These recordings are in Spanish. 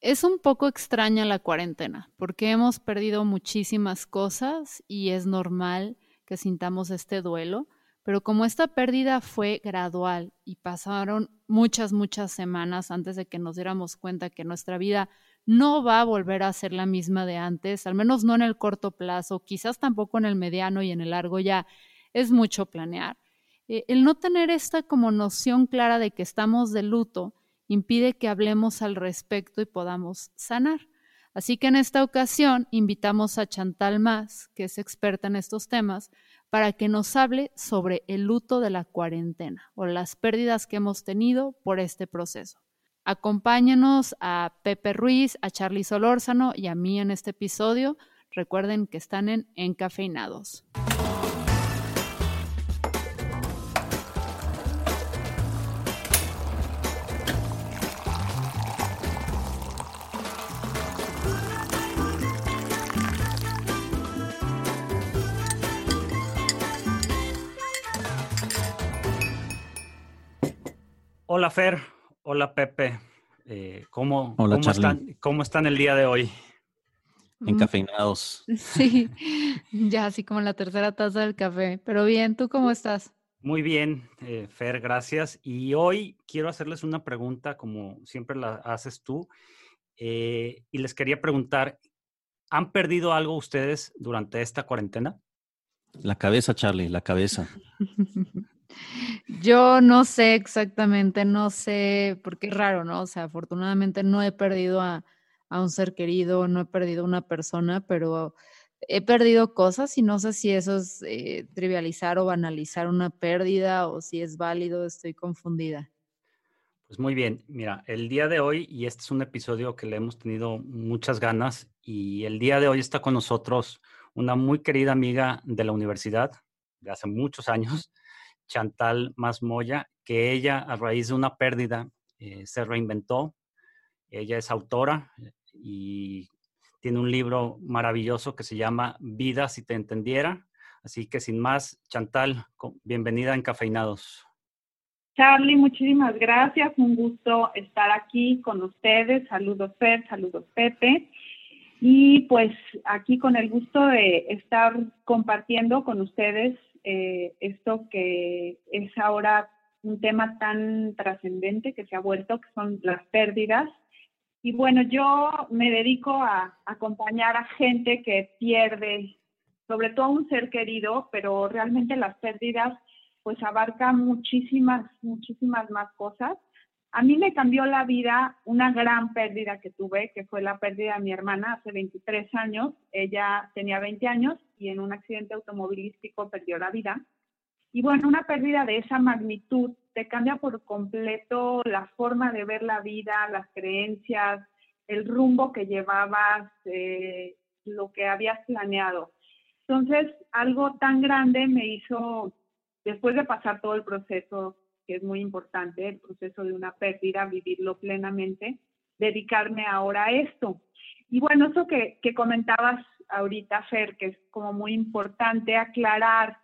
Es un poco extraña la cuarentena porque hemos perdido muchísimas cosas y es normal que sintamos este duelo, pero como esta pérdida fue gradual y pasaron muchas, muchas semanas antes de que nos diéramos cuenta que nuestra vida no va a volver a ser la misma de antes, al menos no en el corto plazo, quizás tampoco en el mediano y en el largo ya es mucho planear. Eh, el no tener esta como noción clara de que estamos de luto impide que hablemos al respecto y podamos sanar. Así que en esta ocasión invitamos a Chantal Más, que es experta en estos temas, para que nos hable sobre el luto de la cuarentena o las pérdidas que hemos tenido por este proceso. Acompáñenos a Pepe Ruiz, a Charlie Solórzano y a mí en este episodio. Recuerden que están en Encafeinados. Hola Fer, Hola Pepe, eh, ¿cómo, cómo, están, ¿cómo están el día de hoy? Mm. Encafeinados. Sí, ya así como la tercera taza del café. Pero bien, ¿tú cómo estás? Muy bien, eh, Fer, gracias. Y hoy quiero hacerles una pregunta, como siempre la haces tú, eh, y les quería preguntar, ¿han perdido algo ustedes durante esta cuarentena? La cabeza, Charlie, la cabeza. Yo no sé exactamente, no sé, porque es raro, ¿no? O sea, afortunadamente no he perdido a, un ser querido, no he perdido a una persona, pero he perdido cosas y no sé si eso es eh, trivializar o banalizar una pérdida o si es válido, estoy confundida. Pues muy bien, mira, el día de hoy, y este es un episodio que le hemos tenido muchas ganas, y el día de hoy está con nosotros una muy querida amiga de la universidad de hace muchos años, Chantal Masmoya, que ella a raíz de una pérdida eh, se reinventó. Ella es autora eh, y tiene un libro maravilloso que se llama Vida si te entendiera. Así que sin más, Chantal, bienvenida en Cafeinados. Charlie, muchísimas gracias. Un gusto estar aquí con ustedes. Saludos Fer, saludos Pepe. Y pues aquí con el gusto de estar compartiendo con ustedes eh, esto que es ahora un tema tan trascendente que se ha vuelto, que son las pérdidas. Y bueno, yo me dedico a acompañar a gente que pierde, sobre todo un ser querido, pero realmente las pérdidas pues abarcan muchísimas, muchísimas más cosas. A mí me cambió la vida una gran pérdida que tuve, que fue la pérdida de mi hermana hace 23 años. Ella tenía 20 años y en un accidente automovilístico perdió la vida. Y bueno, una pérdida de esa magnitud te cambia por completo la forma de ver la vida, las creencias, el rumbo que llevabas, eh, lo que habías planeado. Entonces, algo tan grande me hizo, después de pasar todo el proceso, que es muy importante, el proceso de una pérdida, vivirlo plenamente, dedicarme ahora a esto. Y bueno, eso que, que comentabas ahorita, Fer, que es como muy importante aclarar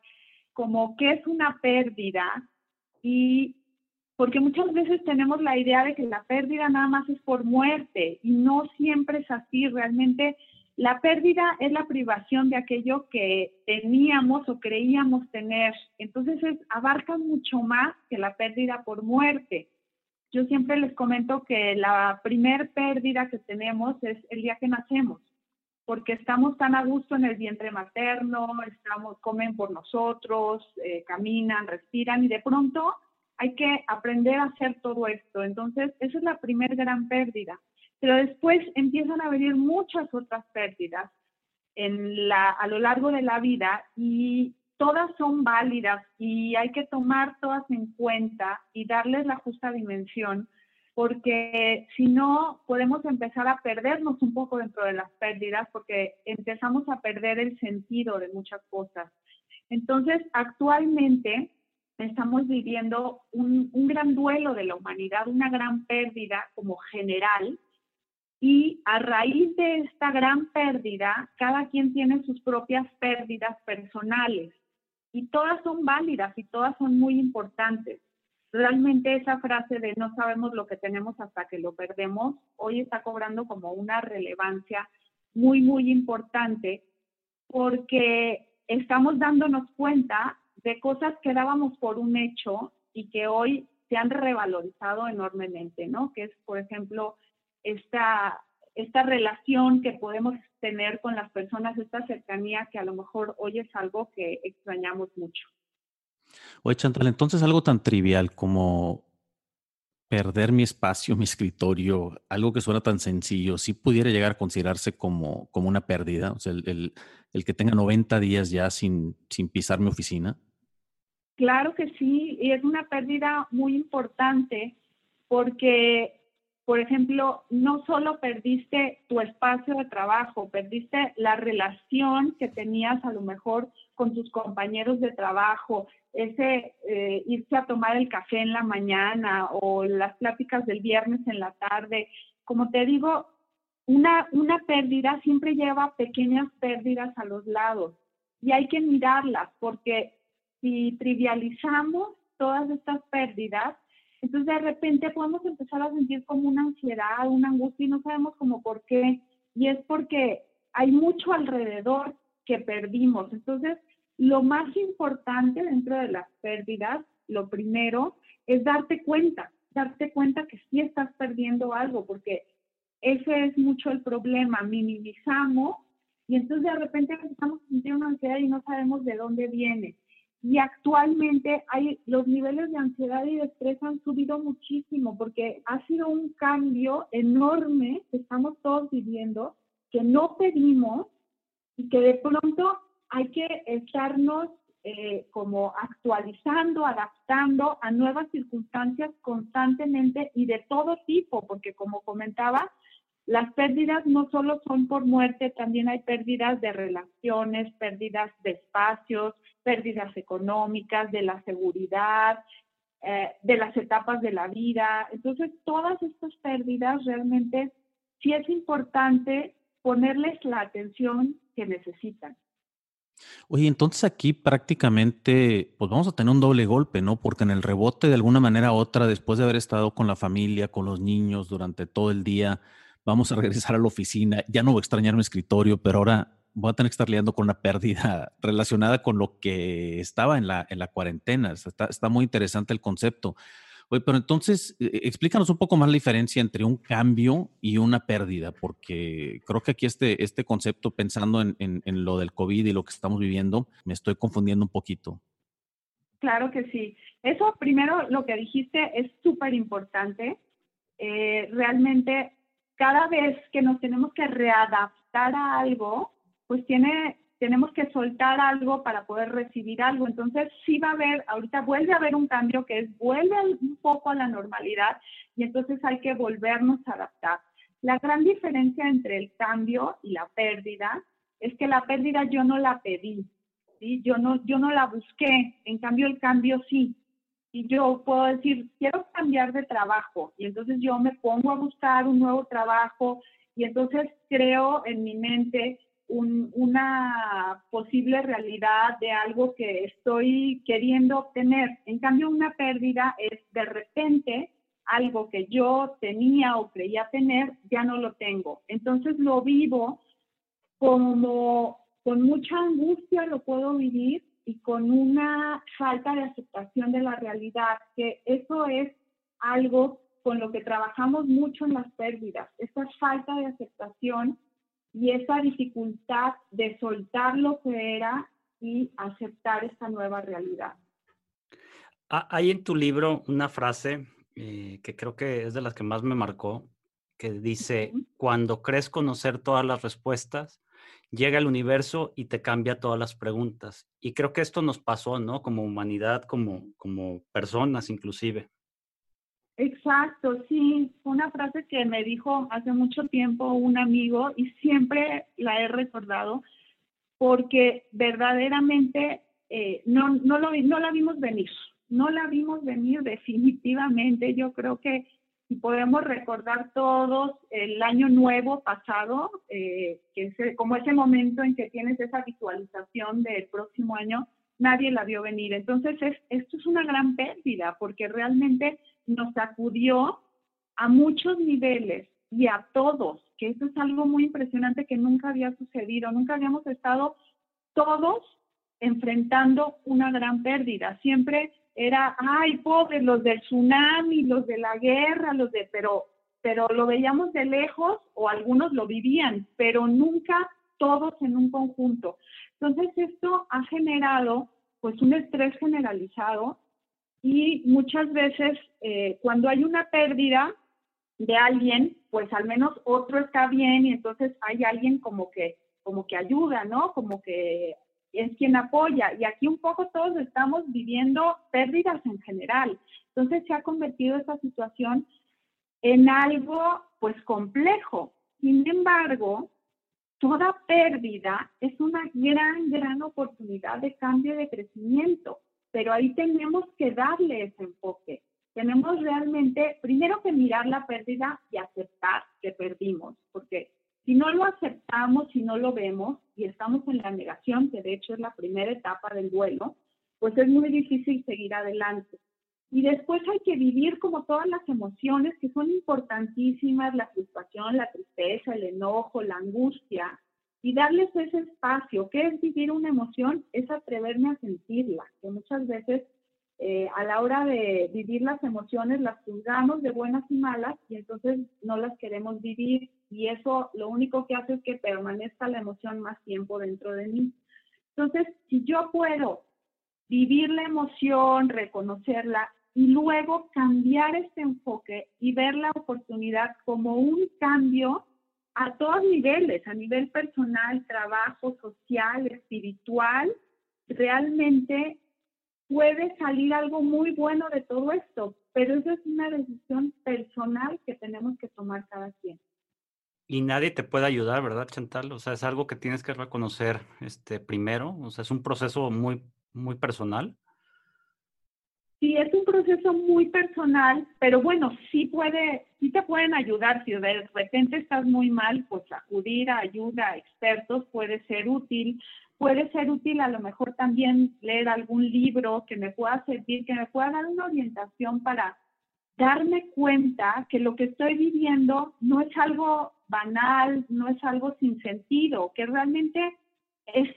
como qué es una pérdida y porque muchas veces tenemos la idea de que la pérdida nada más es por muerte y no siempre es así. Realmente la pérdida es la privación de aquello que teníamos o creíamos tener. Entonces es, abarca mucho más que la pérdida por muerte. Yo siempre les comento que la primer pérdida que tenemos es el día que nacemos porque estamos tan a gusto en el vientre materno, estamos, comen por nosotros, eh, caminan, respiran y de pronto hay que aprender a hacer todo esto. Entonces, esa es la primera gran pérdida. Pero después empiezan a venir muchas otras pérdidas en la, a lo largo de la vida y todas son válidas y hay que tomar todas en cuenta y darles la justa dimensión porque si no podemos empezar a perdernos un poco dentro de las pérdidas porque empezamos a perder el sentido de muchas cosas. Entonces, actualmente estamos viviendo un, gran duelo de la humanidad, una gran pérdida como general, y a raíz de esta gran pérdida, cada quien tiene sus propias pérdidas personales y todas son válidas y todas son muy importantes. Realmente esa frase de no sabemos lo que tenemos hasta que lo perdemos, hoy está cobrando como una relevancia muy, muy importante porque estamos dándonos cuenta de cosas que dábamos por un hecho y que hoy se han revalorizado enormemente, ¿no? Que es, por ejemplo, esta, esta relación que podemos tener con las personas, esta cercanía que a lo mejor hoy es algo que extrañamos mucho. Oye, Chantal, entonces algo tan trivial como perder mi espacio, mi escritorio, algo que suena tan sencillo, sí pudiera llegar a considerarse como, como una pérdida, o sea, el, el, que tenga 90 días ya sin, sin pisar mi oficina. Claro que sí, y es una pérdida muy importante porque, por ejemplo, no solo perdiste tu espacio de trabajo, perdiste la relación que tenías a lo mejor con tus compañeros de trabajo, ese eh, irse a tomar el café en la mañana o las pláticas del viernes en la tarde. Como te digo, una, una pérdida siempre lleva pequeñas pérdidas a los lados y hay que mirarlas porque si trivializamos todas estas pérdidas, entonces de repente podemos empezar a sentir como una ansiedad, una angustia y no sabemos cómo por qué. Y es porque hay mucho alrededor que perdimos. Entonces, lo más importante dentro de las pérdidas, lo primero, es darte cuenta, darte cuenta que sí estás perdiendo algo, porque ese es mucho el problema, minimizamos y entonces de repente empezamos a sentir una ansiedad y no sabemos de dónde viene. Y actualmente hay, los niveles de ansiedad y de estrés han subido muchísimo porque ha sido un cambio enorme que estamos todos viviendo, que no pedimos y que de pronto hay que estarnos eh, como actualizando, adaptando a nuevas circunstancias constantemente y de todo tipo, porque como comentaba, las pérdidas no solo son por muerte, también hay pérdidas de relaciones, pérdidas de espacios, pérdidas económicas, de la seguridad, eh, de las etapas de la vida. Entonces, todas estas pérdidas realmente sí es importante ponerles la atención que necesitan. Oye, entonces aquí prácticamente, pues vamos a tener un doble golpe, ¿no? Porque en el rebote, de alguna manera u otra, después de haber estado con la familia, con los niños durante todo el día, vamos a regresar a la oficina. Ya no voy a extrañar mi escritorio, pero ahora voy a tener que estar lidiando con una pérdida relacionada con lo que estaba en la, en la cuarentena. Está, está muy interesante el concepto. Oye, pero entonces eh, explícanos un poco más la diferencia entre un cambio y una pérdida, porque creo que aquí este, este concepto, pensando en, en, lo del COVID y lo que estamos viviendo, me estoy confundiendo un poquito. Claro que sí. Eso primero, lo que dijiste es súper importante. Eh, realmente, cada vez que nos tenemos que readaptar a algo, pues tiene tenemos que soltar algo para poder recibir algo. Entonces, sí va a haber, ahorita vuelve a haber un cambio que es, vuelve un poco a la normalidad y entonces hay que volvernos a adaptar. La gran diferencia entre el cambio y la pérdida es que la pérdida yo no la pedí, ¿sí? yo, no, yo no la busqué, en cambio el cambio sí. Y yo puedo decir, quiero cambiar de trabajo y entonces yo me pongo a buscar un nuevo trabajo y entonces creo en mi mente una posible realidad de algo que estoy queriendo obtener. En cambio, una pérdida es de repente algo que yo tenía o creía tener, ya no lo tengo. Entonces lo vivo como con mucha angustia lo puedo vivir y con una falta de aceptación de la realidad, que eso es algo con lo que trabajamos mucho en las pérdidas, esa falta de aceptación y esa dificultad de soltar lo que era y aceptar esta nueva realidad. Hay en tu libro una frase eh, que creo que es de las que más me marcó, que dice, cuando crees conocer todas las respuestas, llega el universo y te cambia todas las preguntas. Y creo que esto nos pasó, ¿no? Como humanidad, como, como personas inclusive. Exacto, sí, una frase que me dijo hace mucho tiempo un amigo y siempre la he recordado porque verdaderamente eh, no, no, la vimos venir, no la vimos venir definitivamente. Yo creo que podemos recordar todos el año nuevo pasado, eh, que es como ese momento en que tienes esa visualización del próximo año, nadie la vio venir. Entonces, es, esto es una gran pérdida porque realmente nos sacudió a muchos niveles y a todos, que eso es algo muy impresionante que nunca había sucedido, nunca habíamos estado todos enfrentando una gran pérdida. Siempre era, ay, pobres, los del tsunami, los de la guerra, los de, pero, pero lo veíamos de lejos o algunos lo vivían, pero nunca todos en un conjunto. Entonces esto ha generado pues un estrés generalizado y muchas veces eh, cuando hay una pérdida de alguien, pues al menos otro está bien y entonces hay alguien como que como que ayuda, ¿no? Como que es quien apoya. Y aquí un poco todos estamos viviendo pérdidas en general. Entonces se ha convertido esta situación en algo pues complejo. Sin embargo, toda pérdida es una gran, gran oportunidad de cambio y de crecimiento, pero ahí tenemos que darle ese enfoque. Tenemos realmente, primero que mirar la pérdida y aceptar que perdimos, porque si no lo aceptamos, si no lo vemos y estamos en la negación, que de hecho es la primera etapa del duelo, pues es muy difícil seguir adelante. Y después hay que vivir como todas las emociones que son importantísimas, la frustración, la tristeza, el enojo, la angustia, y darles ese espacio. ¿Qué es vivir una emoción? Es atreverme a sentirla, que muchas veces eh, a la hora de vivir las emociones las juzgamos de buenas y malas y entonces no las queremos vivir y eso lo único que hace es que permanezca la emoción más tiempo dentro de mí. Entonces, si yo puedo vivir la emoción, reconocerla y luego cambiar este enfoque y ver la oportunidad como un cambio a todos niveles, a nivel personal, trabajo, social, espiritual, realmente puede salir algo muy bueno de todo esto, pero eso es una decisión personal que tenemos que tomar cada quien. Y nadie te puede ayudar, ¿verdad, Chantal? O sea, es algo que tienes que reconocer este, primero. O sea, es un proceso muy, muy personal. Sí, es un proceso muy personal, pero bueno, sí puede, sí te pueden ayudar. Si de repente estás muy mal, pues acudir a ayuda a expertos puede ser útil. Puede ser útil a lo mejor también leer algún libro que me pueda servir, que me pueda dar una orientación para darme cuenta que lo que estoy viviendo no es algo banal, no es algo sin sentido, que realmente es,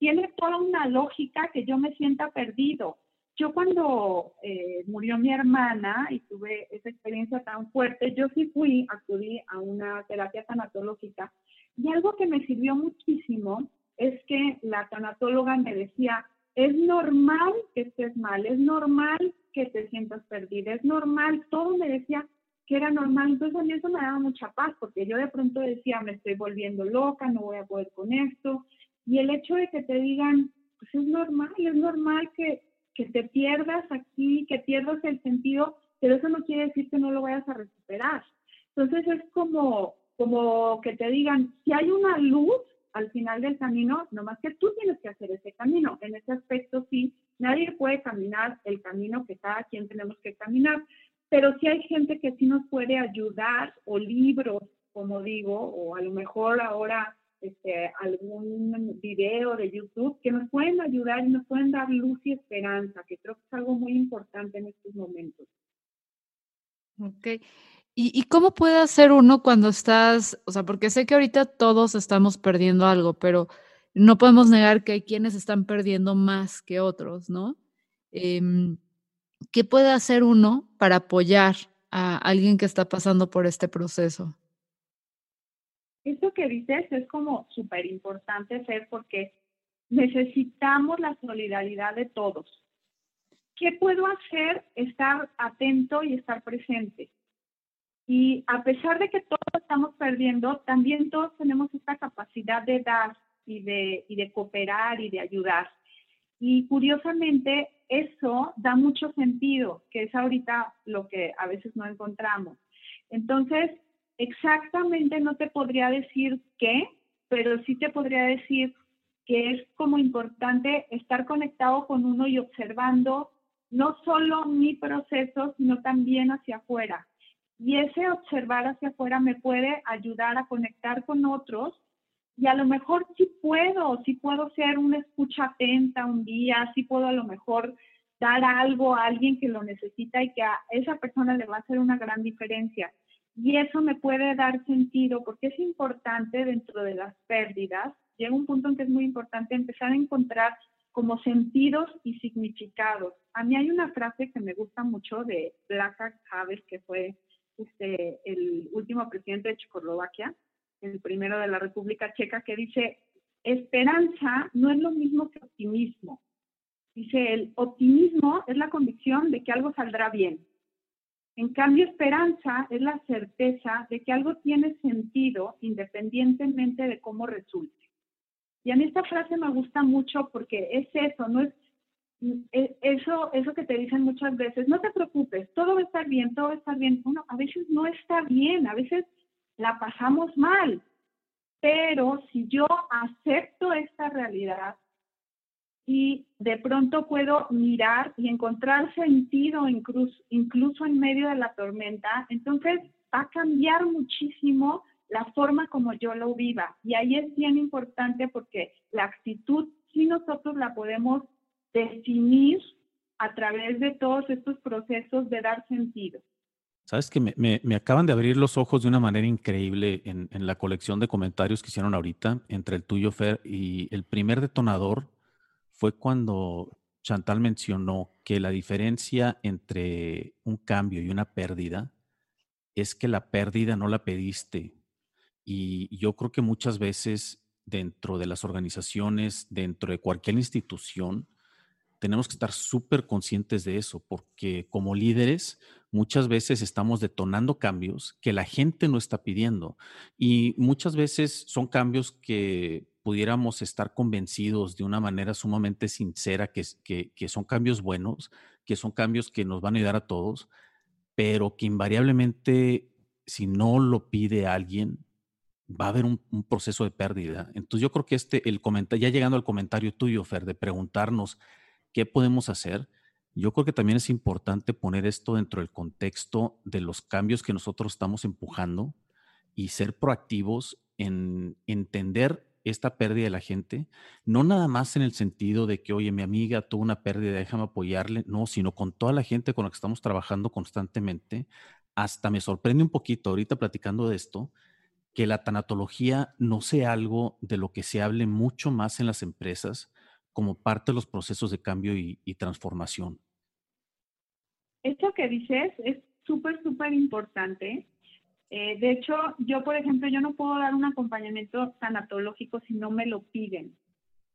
tiene toda una lógica que yo me sienta perdido. Yo cuando eh, murió mi hermana y tuve esa experiencia tan fuerte, yo sí fui, acudí a una terapia tanatológica y algo que me sirvió muchísimo es que la tanatóloga me decía, es normal que estés mal, es normal que te sientas perdida, es normal, todo me decía que era normal, entonces a mí eso me daba mucha paz, porque yo de pronto decía, me estoy volviendo loca, no voy a poder con esto, y el hecho de que te digan, pues es normal, es normal que, que te pierdas aquí, que pierdas el sentido, pero eso no quiere decir que no lo vayas a recuperar. Entonces es como, como que te digan, si hay una luz, al final del camino, nomás que tú tienes que hacer ese camino. En ese aspecto sí, nadie puede caminar el camino que cada quien tenemos que caminar, pero sí hay gente que sí nos puede ayudar, o libros, como digo, o a lo mejor ahora este, algún video de YouTube que nos pueden ayudar y nos pueden dar luz y esperanza, que creo que es algo muy importante en estos momentos. Ok. ¿Y, cómo puede hacer uno cuando estás, o sea, porque sé que ahorita todos estamos perdiendo algo, pero no podemos negar que hay quienes están perdiendo más que otros, ¿no? Em, ¿Qué puede hacer uno para apoyar a alguien que está pasando por este proceso? Eso que dices es como súper importante hacer porque necesitamos la solidaridad de todos. ¿Qué puedo hacer? Estar atento y estar presente. Y a pesar de que todos estamos perdiendo, también todos tenemos esta capacidad de dar y de, y de cooperar y de ayudar. Y curiosamente, eso da mucho sentido, que es ahorita lo que a veces no encontramos. Entonces, exactamente no te podría decir qué, pero sí te podría decir que es como importante estar conectado con uno y observando no solo mi proceso, sino también hacia afuera. Y ese observar hacia afuera me puede ayudar a conectar con otros y a lo mejor sí puedo, sí puedo ser una escucha atenta un día, sí puedo a lo mejor dar algo a alguien que lo necesita y que a esa persona le va a hacer una gran diferencia. Y eso me puede dar sentido porque es importante dentro de las pérdidas, llega un punto en que es muy importante empezar a encontrar como sentidos y significados. A mí hay una frase que me gusta mucho de Blacak Havel, que fue este, el último presidente de Checoslovaquia, el primero de la República Checa, que dice, esperanza no es lo mismo que optimismo. Dice, el optimismo es la convicción de que algo saldrá bien. En cambio, esperanza es la certeza de que algo tiene sentido independientemente de cómo resulte. Y a mí esta frase me gusta mucho porque es eso, no es eso, eso que te dicen muchas veces, no te preocupes, todo va a estar bien, todo va a estar bien. Bueno, a veces no está bien, a veces la pasamos mal, pero si yo acepto esta realidad y de pronto puedo mirar y encontrar sentido incluso, incluso en medio de la tormenta, entonces va a cambiar muchísimo la forma como yo lo viva. Y ahí es bien importante porque la actitud, si nosotros la podemos definir a través de todos estos procesos de dar sentido. Sabes que me, me, acaban de abrir los ojos de una manera increíble en, en, la colección de comentarios que hicieron ahorita entre el tuyo, Fer, y el primer detonador fue cuando Chantal mencionó que la diferencia entre un cambio y una pérdida es que la pérdida no la pediste. Y yo creo que muchas veces dentro de las organizaciones, dentro de cualquier institución, tenemos que estar súper conscientes de eso, porque como líderes muchas veces estamos detonando cambios que la gente no está pidiendo y muchas veces son cambios que pudiéramos estar convencidos de una manera sumamente sincera que, que, son cambios buenos, que son cambios que nos van a ayudar a todos, pero que invariablemente si no lo pide alguien, va a haber un, un, proceso de pérdida. Entonces yo creo que este, el ya llegando al comentario tuyo, Fer, de preguntarnos ¿Qué podemos hacer? Yo creo que también es importante poner esto dentro del contexto de los cambios que nosotros estamos empujando y ser proactivos en entender esta pérdida de la gente, no nada más en el sentido de que, oye, mi amiga tuvo una pérdida, déjame apoyarle, no, sino con toda la gente con la que estamos trabajando constantemente. Hasta me sorprende un poquito ahorita platicando de esto, que la tanatología no sea algo de lo que se hable mucho más en las empresas, como parte de los procesos de cambio y, transformación. Esto que dices es súper, súper importante. Eh, de hecho, yo, por ejemplo, yo no puedo dar un acompañamiento tanatológico si no me lo piden.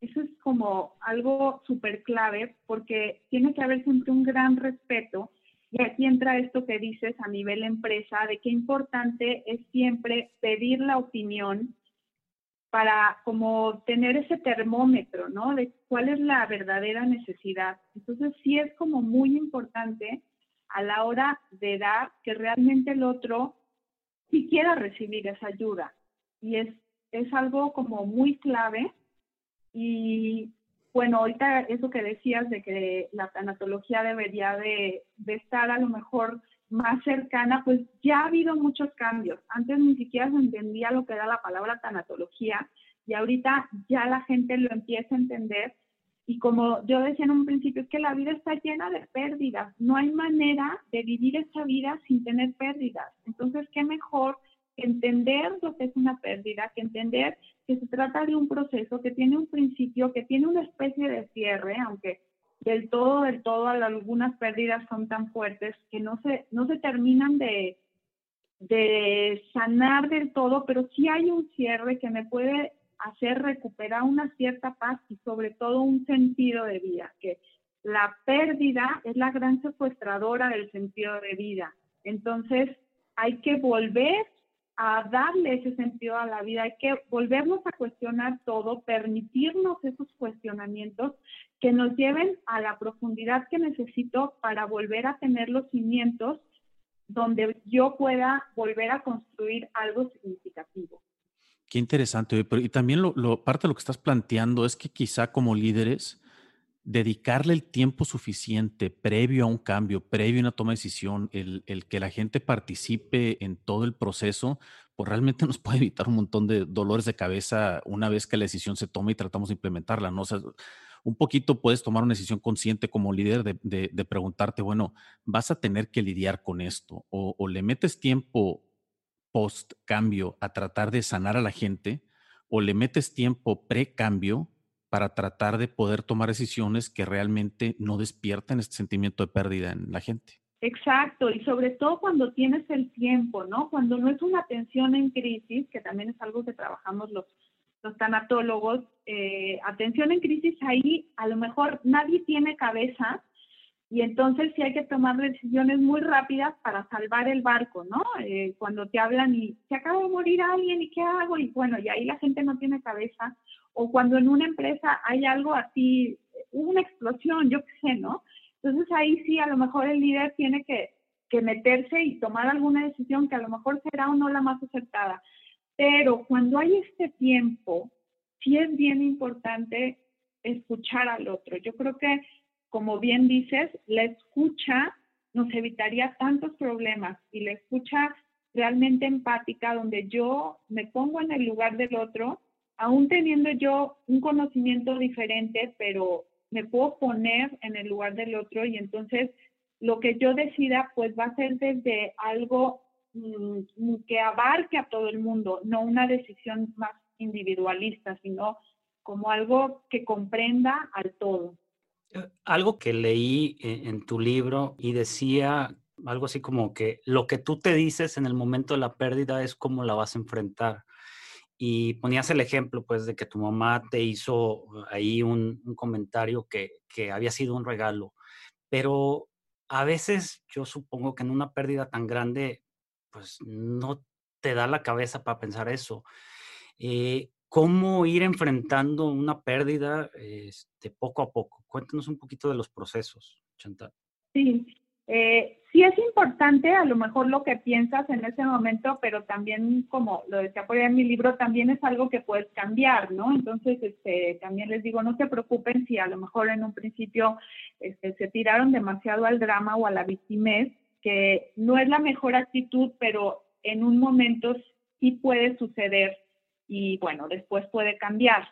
Eso es como algo súper clave porque tiene que haber siempre un gran respeto. Y aquí entra esto que dices a nivel empresa, de qué importante es siempre pedir la opinión para como tener ese termómetro, ¿no? De cuál es la verdadera necesidad. Entonces sí es como muy importante a la hora de dar que realmente el otro sí quiera recibir esa ayuda. Y es, es algo como muy clave. Y bueno, ahorita eso que decías de que la tanatología debería de, de estar a lo mejor más cercana, pues ya ha habido muchos cambios. Antes ni siquiera se entendía lo que era la palabra tanatología y ahorita ya la gente lo empieza a entender. Y como yo decía en un principio, es que la vida está llena de pérdidas. No hay manera de vivir esta vida sin tener pérdidas. Entonces, ¿qué mejor que entender lo que es una pérdida, que entender que se trata de un proceso que tiene un principio, que tiene una especie de cierre, aunque del todo, del todo, algunas pérdidas son tan fuertes que no se, no se terminan de, de sanar del todo, pero sí hay un cierre que me puede hacer recuperar una cierta paz y sobre todo un sentido de vida, que la pérdida es la gran secuestradora del sentido de vida. Entonces, hay que volver a darle ese sentido a la vida, hay que volvernos a cuestionar todo, permitirnos esos cuestionamientos que nos lleven a la profundidad que necesito para volver a tener los cimientos donde yo pueda volver a construir algo significativo. Qué interesante. y también lo, parte de lo que estás planteando es que quizá como líderes dedicarle el tiempo suficiente previo a un cambio, previo a una toma de decisión, el, que la gente participe en todo el proceso, pues realmente nos puede evitar un montón de dolores de cabeza una vez que la decisión se toma y tratamos de implementarla, ¿no? un poquito puedes tomar una decisión consciente como líder de, preguntarte, bueno, vas a tener que lidiar con esto o, o le metes tiempo post cambio a tratar de sanar a la gente o le metes tiempo pre cambio para tratar de poder tomar decisiones que realmente no despierten este sentimiento de pérdida en la gente. Exacto, y sobre todo cuando tienes el tiempo, ¿no? Cuando no es una atención en crisis, que también es algo que trabajamos los, los tanatólogos, eh, atención en crisis ahí a lo mejor nadie tiene cabeza y entonces sí hay que tomar decisiones muy rápidas para salvar el barco, ¿no? Eh, cuando te hablan y se acaba de morir alguien y qué hago y bueno, y ahí la gente no tiene cabeza o cuando en una empresa hay algo así, una explosión, yo qué sé, ¿no? Entonces ahí sí a lo mejor el líder tiene que, que meterse y tomar alguna decisión que a lo mejor será o no la más acertada. Pero cuando hay este tiempo, sí es bien importante escuchar al otro. Yo creo que, como bien dices, la escucha nos evitaría tantos problemas y la escucha realmente empática, donde yo me pongo en el lugar del otro aún teniendo yo un conocimiento diferente, pero me puedo poner en el lugar del otro y entonces lo que yo decida pues va a ser desde algo mm, que abarque a todo el mundo, no una decisión más individualista, sino como algo que comprenda al todo. Eh, algo que leí en tu libro y decía algo así como que lo que tú te dices en el momento de la pérdida es cómo la vas a enfrentar y ponías el ejemplo, pues, de que tu mamá te hizo ahí un, comentario que, había sido un regalo, pero a veces yo supongo que en una pérdida tan grande, pues, no te da la cabeza para pensar eso. Eh, ¿Cómo ir enfrentando una pérdida este, poco a poco? Cuéntanos un poquito de los procesos, Chantal. Sí, eh, sí es importante a lo mejor lo que piensas en ese momento, pero también, como lo decía por ahí en mi libro, también es algo que puedes cambiar, ¿no? Entonces, este, también les digo, no se preocupen si a lo mejor en un principio este, se tiraron demasiado al drama o a la victimez, que no es la mejor actitud, pero en un momento sí puede suceder y bueno, después puede cambiar.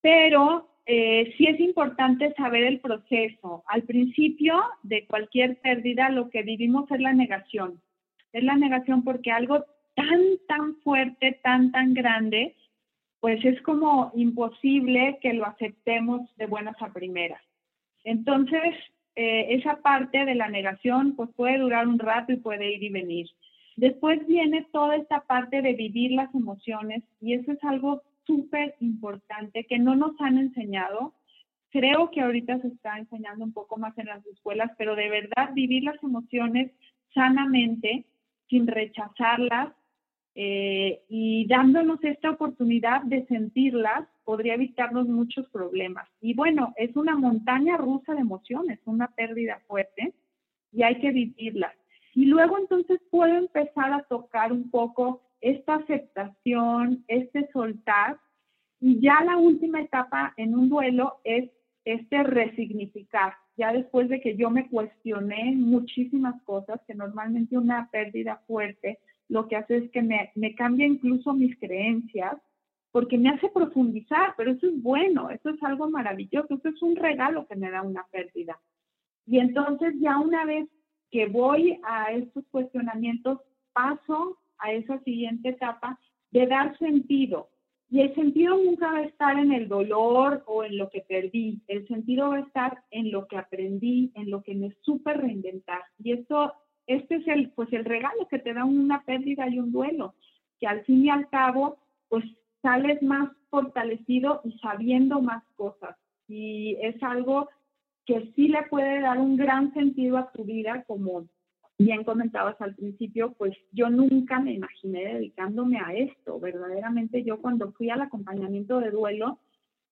Pero eh, sí es importante saber el proceso. Al principio de cualquier pérdida lo que vivimos es la negación. Es la negación porque algo tan, tan fuerte, tan, tan grande, pues es como imposible que lo aceptemos de buenas a primeras. Entonces, eh, esa parte de la negación pues puede durar un rato y puede ir y venir. Después viene toda esta parte de vivir las emociones y eso es algo súper importante que no nos han enseñado. Creo que ahorita se está enseñando un poco más en las escuelas, pero de verdad vivir las emociones sanamente, sin rechazarlas eh, y dándonos esta oportunidad de sentirlas, podría evitarnos muchos problemas. Y bueno, es una montaña rusa de emociones, una pérdida fuerte y hay que vivirlas. Y luego entonces puedo empezar a tocar un poco esta aceptación, este soltar, y ya la última etapa en un duelo es este resignificar, ya después de que yo me cuestioné muchísimas cosas, que normalmente una pérdida fuerte lo que hace es que me, me cambia incluso mis creencias, porque me hace profundizar, pero eso es bueno, eso es algo maravilloso, eso es un regalo que me da una pérdida. Y entonces ya una vez que voy a estos cuestionamientos, paso a esa siguiente etapa de dar sentido. Y el sentido nunca va a estar en el dolor o en lo que perdí, el sentido va a estar en lo que aprendí, en lo que me supe reinventar. Y esto, este es el, pues el regalo que te da una pérdida y un duelo, que al fin y al cabo, pues sales más fortalecido y sabiendo más cosas. Y es algo que sí le puede dar un gran sentido a tu vida como bien comentabas al principio, pues yo nunca me imaginé dedicándome a esto. Verdaderamente yo cuando fui al acompañamiento de duelo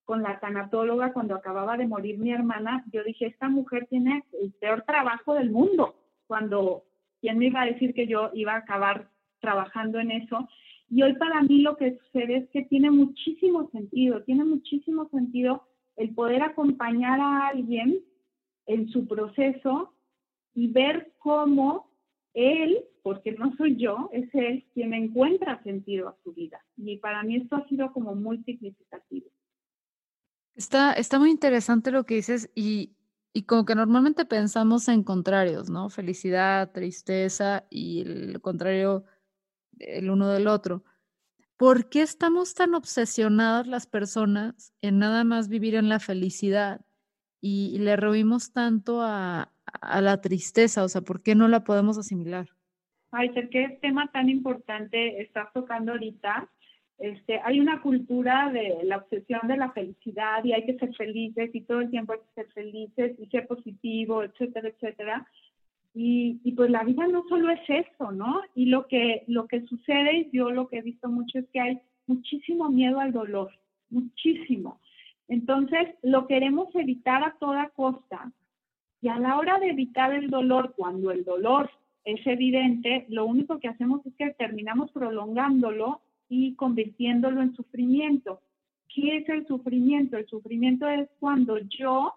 con la tanatóloga, cuando acababa de morir mi hermana, yo dije, esta mujer tiene el peor trabajo del mundo. Cuando, ¿quién me iba a decir que yo iba a acabar trabajando en eso? Y hoy para mí lo que sucede es que tiene muchísimo sentido, tiene muchísimo sentido el poder acompañar a alguien en su proceso y ver cómo él, porque no soy yo, es él quien encuentra sentido a su vida. Y para mí esto ha sido como muy significativo. Está, está muy interesante lo que dices y, y como que normalmente pensamos en contrarios, ¿no? Felicidad, tristeza y el contrario el uno del otro. ¿Por qué estamos tan obsesionadas las personas en nada más vivir en la felicidad y, le rehuimos tanto a, la tristeza? O sea, ¿por qué no la podemos asimilar? Ay, qué tema tan importante estás tocando ahorita. Este, hay una cultura de la obsesión de la felicidad y hay que ser felices y todo el tiempo hay que ser felices y ser positivo, etcétera, etcétera. Y, y, pues la vida no solo es eso, ¿no? Y lo que, lo que sucede, yo lo que he visto mucho es que hay muchísimo miedo al dolor, muchísimo. Entonces, lo queremos evitar a toda costa. Y a la hora de evitar el dolor, cuando el dolor es evidente, lo único que hacemos es que terminamos prolongándolo y convirtiéndolo en sufrimiento. ¿Qué es el sufrimiento? El sufrimiento es cuando yo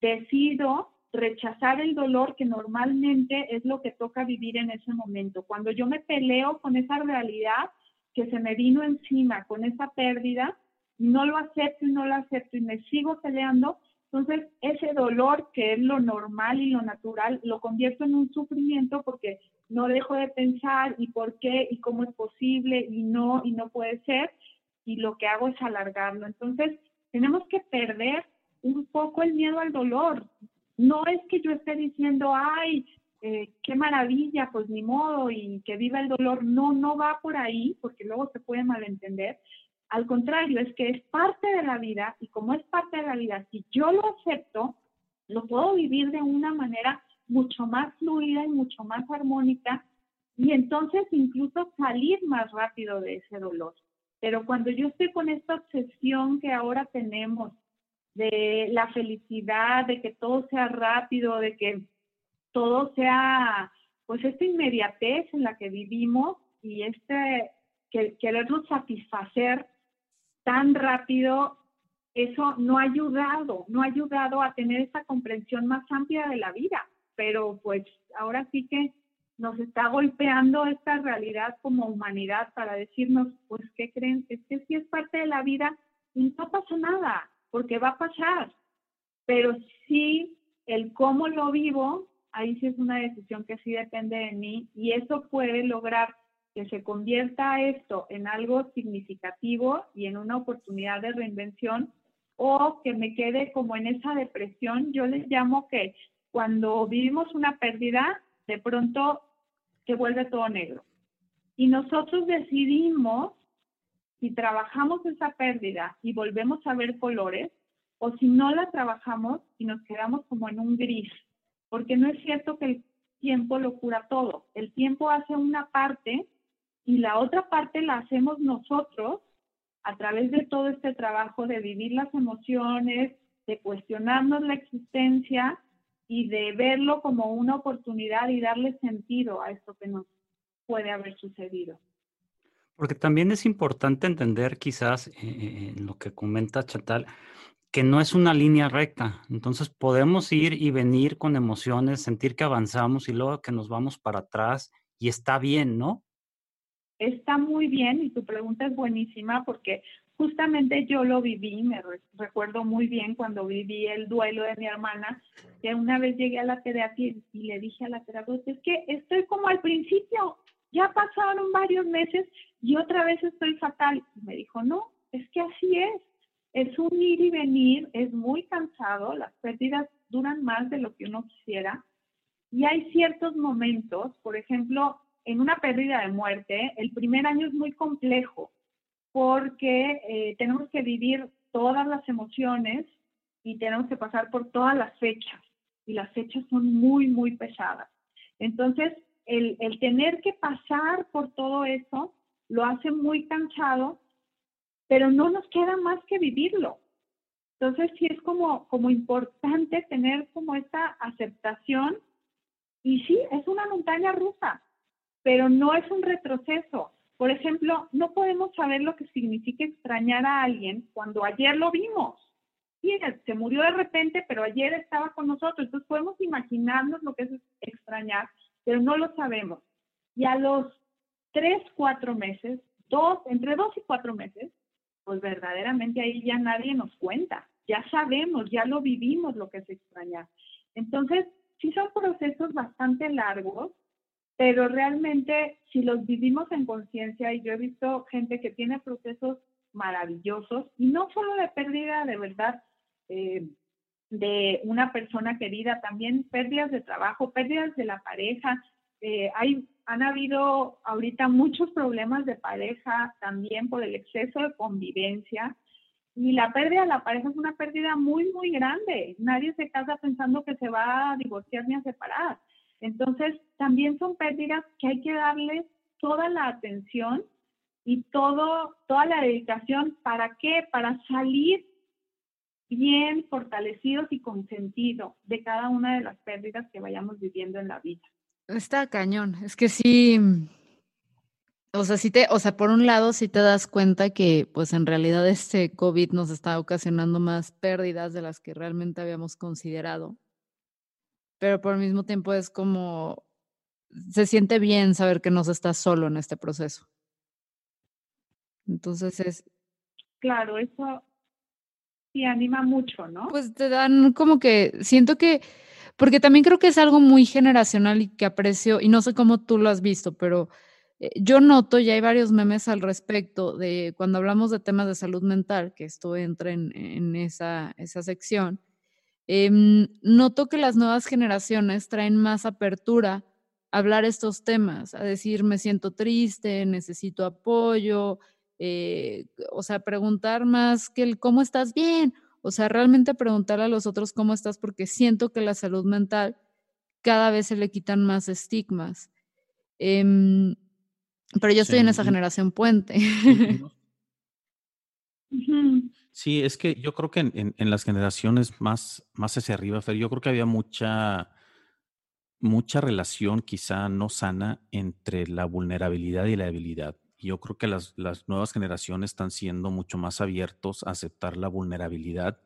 decido rechazar el dolor que normalmente es lo que toca vivir en ese momento. Cuando yo me peleo con esa realidad que se me vino encima, con esa pérdida, no lo acepto y no lo acepto y me sigo peleando, entonces ese dolor que es lo normal y lo natural lo convierto en un sufrimiento porque no dejo de pensar y por qué y cómo es posible y no y no puede ser y lo que hago es alargarlo. Entonces tenemos que perder un poco el miedo al dolor. No es que yo esté diciendo, ay, eh, qué maravilla, pues ni modo, y que viva el dolor. No, no va por ahí, porque luego se puede malentender. Al contrario, es que es parte de la vida y como es parte de la vida, si yo lo acepto, lo puedo vivir de una manera mucho más fluida y mucho más armónica y entonces incluso salir más rápido de ese dolor. Pero cuando yo estoy con esta obsesión que ahora tenemos de la felicidad, de que todo sea rápido, de que todo sea, pues esta inmediatez en la que vivimos y este que, querernos satisfacer tan rápido, eso no ha ayudado, no ha ayudado a tener esa comprensión más amplia de la vida, pero pues ahora sí que nos está golpeando esta realidad como humanidad para decirnos, pues, ¿qué creen? Es que si es parte de la vida no pasa nada, porque va a pasar. Pero sí, el cómo lo vivo, ahí sí es una decisión que sí depende de mí y eso puede lograr que se convierta esto en algo significativo y en una oportunidad de reinvención o que me quede como en esa depresión. Yo les llamo que cuando vivimos una pérdida, de pronto se vuelve todo negro. Y nosotros decidimos si trabajamos esa pérdida y volvemos a ver colores, o si no la trabajamos y nos quedamos como en un gris, porque no es cierto que el tiempo lo cura todo. El tiempo hace una parte y la otra parte la hacemos nosotros a través de todo este trabajo de vivir las emociones, de cuestionarnos la existencia y de verlo como una oportunidad y darle sentido a esto que nos puede haber sucedido. Porque también es importante entender quizás eh, eh, en lo que comenta Chatal, que no es una línea recta. Entonces podemos ir y venir con emociones, sentir que avanzamos y luego que nos vamos para atrás y está bien, ¿no? Está muy bien y tu pregunta es buenísima porque justamente yo lo viví, me recuerdo muy bien cuando viví el duelo de mi hermana, que una vez llegué a la terapia y le dije a la terapeuta, es que estoy como al principio, ya pasaron varios meses y otra vez estoy fatal. Y me dijo, no, es que así es. Es un ir y venir, es muy cansado, las pérdidas duran más de lo que uno quisiera. Y hay ciertos momentos, por ejemplo, en una pérdida de muerte, el primer año es muy complejo porque eh, tenemos que vivir todas las emociones y tenemos que pasar por todas las fechas. Y las fechas son muy, muy pesadas. Entonces, el, tener que pasar por todo eso lo hace muy cansado, pero no nos queda más que vivirlo. Entonces sí es como, como importante tener como esta aceptación y sí, es una montaña rusa, pero no es un retroceso. Por ejemplo, no podemos saber lo que significa extrañar a alguien cuando ayer lo vimos. sí, se murió de repente, pero ayer estaba con nosotros. Entonces podemos imaginarnos lo que es extrañar, pero no lo sabemos. Y a los tres, cuatro meses, dos, entre dos y cuatro meses, pues verdaderamente ahí ya nadie nos cuenta. Ya sabemos, ya lo vivimos lo que es extrañar. Entonces, sí son procesos bastante largos, pero realmente si los vivimos en conciencia, y yo he visto gente que tiene procesos maravillosos, y no solo de pérdida de verdad eh, de una persona querida, también pérdidas de trabajo, pérdidas de la pareja. Eh, hay, han habido ahorita muchos problemas de pareja también por el exceso de convivencia. Y la pérdida de la pareja es una pérdida muy, muy grande. Nadie se casa pensando que se va a divorciar ni a separar. Entonces, también son pérdidas que hay que darles toda la atención y toda la dedicación. ¿Para qué? Para salir bien fortalecidos y con sentido de cada una de las pérdidas que vayamos viviendo en la vida. Está cañón. Es que sí, o sea, sí te, o sea, por un lado sí te das cuenta que pues en realidad este COVID nos está ocasionando más pérdidas de las que realmente habíamos considerado. Pero por el mismo tiempo es como se siente bien saber que no estás solo en este proceso. Entonces es Claro, eso y anima mucho, ¿no? Pues te dan como que, siento que, porque también creo que es algo muy generacional y que aprecio, y no sé cómo tú lo has visto, pero eh, yo noto, ya hay varios memes al respecto de cuando hablamos de temas de salud mental, que esto entra en, esa, esa sección, em, noto que las nuevas generaciones traen más apertura a hablar estos temas, a decir, me siento triste, necesito apoyo, eh, o sea, preguntar más que el cómo estás bien, o sea, realmente preguntar a los otros cómo estás, porque siento que la salud mental cada vez se le quitan más estigmas. Em, pero yo estoy en esa generación puente. Sí, es que yo creo que en, en, las generaciones más, más hacia arriba, Fer, yo creo que había mucha, mucha relación quizá no sana entre la vulnerabilidad y la debilidad yo creo que las, nuevas generaciones están siendo mucho más abiertos a aceptar la vulnerabilidad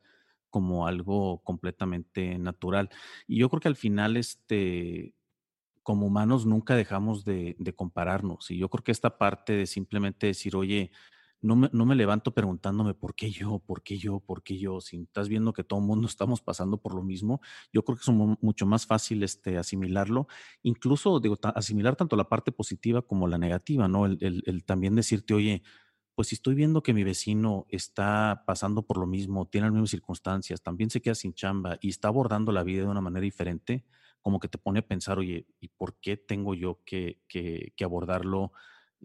como algo completamente natural. Y yo creo que al final, este, como humanos, nunca dejamos de, de compararnos. Y yo creo que esta parte de simplemente decir, oye, no me, levanto preguntándome por qué yo, por qué yo, por qué yo. Si estás viendo que todo el mundo estamos pasando por lo mismo, yo creo que es mucho más fácil este, asimilarlo, incluso digo, asimilar tanto la parte positiva como la negativa, ¿no? El, también decirte, oye, pues si estoy viendo que mi vecino está pasando por lo mismo, tiene las mismas circunstancias, también se queda sin chamba y está abordando la vida de una manera diferente, como que te pone a pensar, oye, ¿y por qué tengo yo que, que, que abordarlo?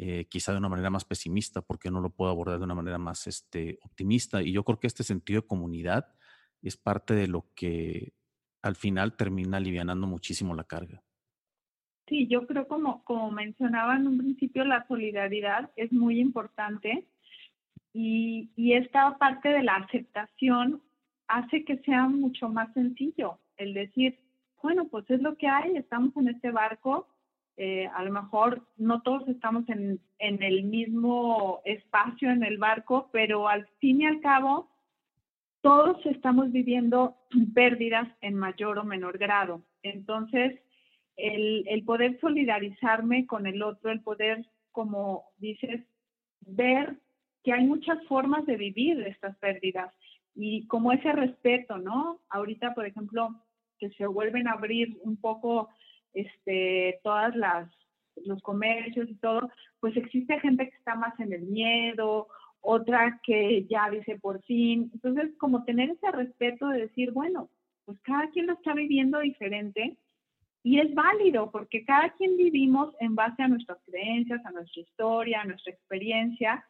Eh, quizá de una manera más pesimista, porque no lo puedo abordar de una manera más este, optimista. Y yo creo que este sentido de comunidad es parte de lo que al final termina alivianando muchísimo la carga. Sí, yo creo como, como mencionaba en un principio, la solidaridad es muy importante y, y esta parte de la aceptación hace que sea mucho más sencillo el decir, bueno, pues es lo que hay, estamos en este barco, eh, a lo mejor no todos estamos en, en, el mismo espacio en el barco, pero al fin y al cabo todos estamos viviendo pérdidas en mayor o menor grado. Entonces, el, el poder solidarizarme con el otro, el poder, como dices, ver que hay muchas formas de vivir estas pérdidas y como ese respeto, ¿no? Ahorita, por ejemplo, que se vuelven a abrir un poco este, todas las los comercios y todo, pues existe gente que está más en el miedo, otra que ya dice por fin. Entonces, como tener ese respeto de decir, bueno, pues cada quien lo está viviendo diferente y es válido porque cada quien vivimos en base a nuestras creencias, a nuestra historia, a nuestra experiencia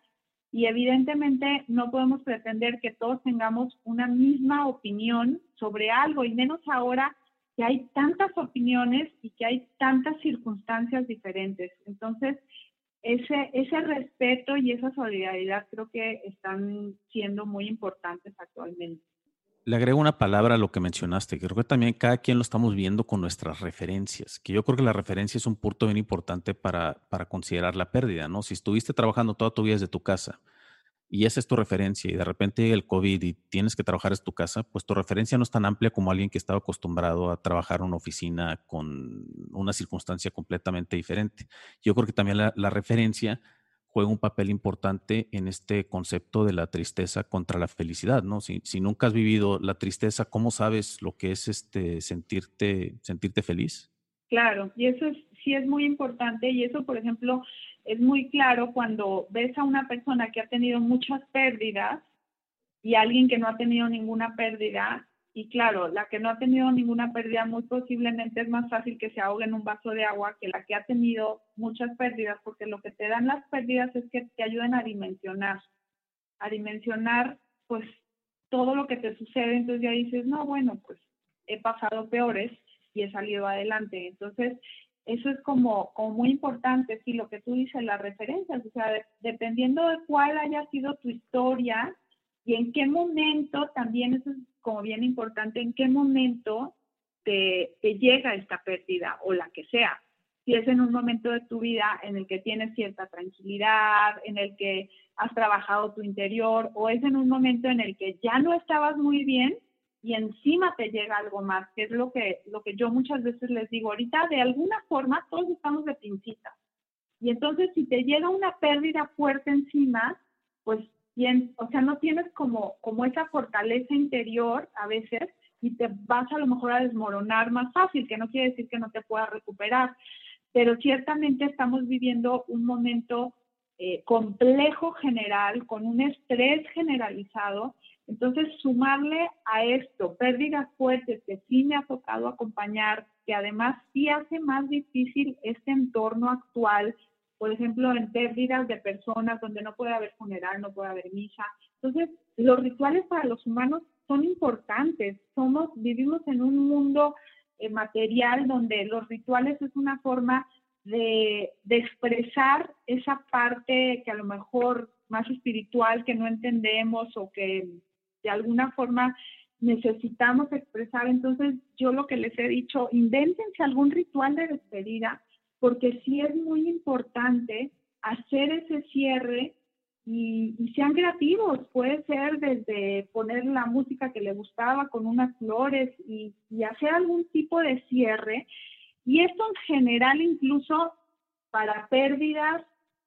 y evidentemente no podemos pretender que todos tengamos una misma opinión sobre algo y menos ahora que hay tantas opiniones y que hay tantas circunstancias diferentes. Entonces, ese, ese respeto y esa solidaridad creo que están siendo muy importantes actualmente. Le agrego una palabra a lo que mencionaste, creo que también cada quien lo estamos viendo con nuestras referencias, que yo creo que la referencia es un punto bien importante para, para considerar la pérdida, ¿no? Si estuviste trabajando toda tu vida desde tu casa y esa es tu referencia y de repente el COVID y tienes que trabajar en tu casa, pues tu referencia no es tan amplia como alguien que estaba acostumbrado a trabajar en una oficina con una circunstancia completamente diferente. Yo creo que también la, referencia juega un papel importante en este concepto de la tristeza contra la felicidad, ¿no? Si, si, nunca has vivido la tristeza, ¿cómo sabes lo que es este sentirte, sentirte feliz? Claro, y eso es, sí es muy importante y eso, por ejemplo, es muy claro cuando ves a una persona que ha tenido muchas pérdidas y alguien que no ha tenido ninguna pérdida. Y claro, la que no ha tenido ninguna pérdida muy posiblemente es más fácil que se ahogue en un vaso de agua que la que ha tenido muchas pérdidas, porque lo que te dan las pérdidas es que te ayudan a dimensionar, a dimensionar pues todo lo que te sucede. Entonces ya dices, no, bueno, pues he pasado peores y he salido adelante. Entonces, eso es como, como muy importante, sí, lo que tú dices, las referencias, o sea, dependiendo de cuál haya sido tu historia y en qué momento, también eso es como bien importante, en qué momento te, te llega esta pérdida o la que sea. Si es en un momento de tu vida en el que tienes cierta tranquilidad, en el que has trabajado tu interior, o es en un momento en el que ya no estabas muy bien, y encima te llega algo más, que es lo que, lo que yo muchas veces les digo, ahorita de alguna forma todos estamos de pincita. Y entonces si te llega una pérdida fuerte encima, pues bien, o sea, no tienes como, como esa fortaleza interior a veces y te vas a lo mejor a desmoronar más fácil, que no quiere decir que no te puedas recuperar, pero ciertamente estamos viviendo un momento eh, complejo general, con un estrés generalizado, entonces, sumarle a esto pérdidas fuertes que sí me ha tocado acompañar, que además sí hace más difícil este entorno actual, por ejemplo, en pérdidas de personas donde no puede haber funeral, no puede haber misa. Entonces, los rituales para los humanos son importantes. Somos, vivimos en un mundo eh, material donde los rituales es una forma de, de expresar esa parte que a lo mejor más espiritual que no entendemos o que de alguna forma necesitamos expresar. Entonces, yo lo que les he dicho, invéntense algún ritual de despedida, porque sí es muy importante hacer ese cierre y, sean creativos. Puede ser desde poner la música que le gustaba con unas flores y, y hacer algún tipo de cierre. Y esto en general incluso para pérdidas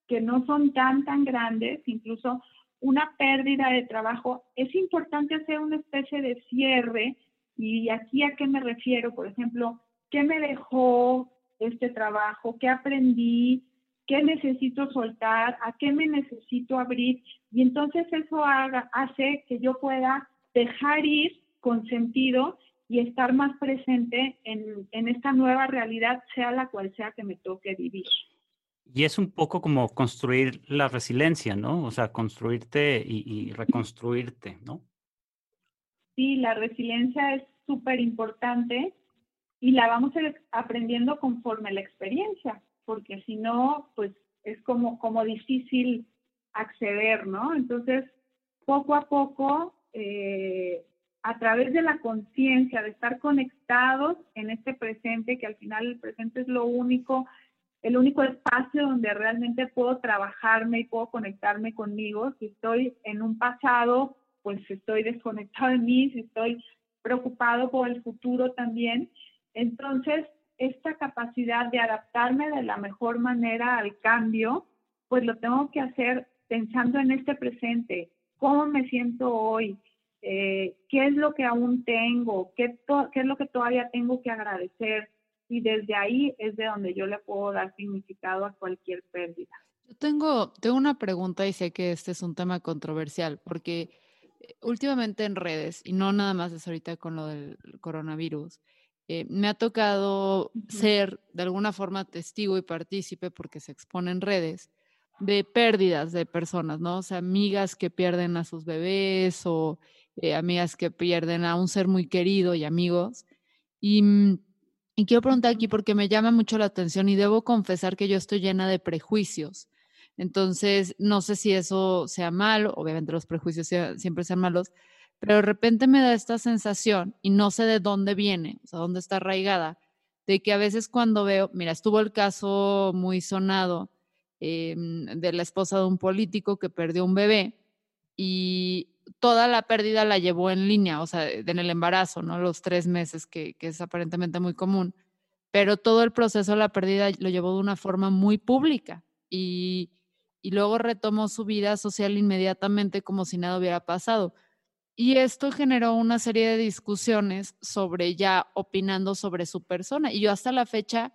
que no son tan, tan grandes, incluso una pérdida de trabajo, es importante hacer una especie de cierre. ¿Y aquí a qué me refiero? Por ejemplo, ¿qué me dejó este trabajo? ¿Qué aprendí? ¿Qué necesito soltar? ¿A qué me necesito abrir? Y entonces eso hace que yo pueda dejar ir con sentido y estar más presente en, en esta nueva realidad, sea la cual sea que me toque vivir. Y es un poco como construir la resiliencia, ¿no? O sea, construirte y, reconstruirte, ¿no? Sí, la resiliencia es súper importante y la vamos aprendiendo conforme la experiencia, porque si no, pues es como, como difícil acceder, ¿no? Entonces, poco a poco, eh, a través de la conciencia, de estar conectados en este presente, que al final el presente es lo único el único espacio donde realmente puedo trabajarme y puedo conectarme conmigo. Si estoy en un pasado, pues estoy desconectado de mí, si estoy preocupado por el futuro también. Entonces, esta capacidad de adaptarme de la mejor manera al cambio, pues lo tengo que hacer pensando en este presente, cómo me siento hoy, eh, qué es lo que aún tengo, qué, qué es lo que todavía tengo que agradecer, y desde ahí es de donde yo le puedo dar significado a cualquier pérdida. Yo tengo, tengo una pregunta y sé que este es un tema controversial porque eh, últimamente en redes, y no nada más es ahorita con lo del coronavirus, eh, me ha tocado ser de alguna forma testigo y partícipe porque se expone en redes de pérdidas de personas, ¿no? O sea, amigas que pierden a sus bebés o eh, amigas que pierden a un ser muy querido y amigos. Y mm, y quiero preguntar aquí porque me llama mucho la atención y debo confesar que yo estoy llena de prejuicios. Entonces, no sé si eso sea malo, obviamente los prejuicios siempre sean malos, pero de repente me da esta sensación y no sé de dónde viene, o sea, dónde está arraigada, de que a veces cuando veo, mira, estuvo el caso muy sonado em, de la esposa de un político que perdió un bebé y toda la pérdida la llevó en línea, o sea, en el embarazo, ¿no? Los tres meses, que, es aparentemente muy común. Pero todo el proceso de la pérdida lo llevó de una forma muy pública y, y luego retomó su vida social inmediatamente como si nada hubiera pasado. Y esto generó una serie de discusiones sobre ya opinando sobre su persona. Y yo hasta la fecha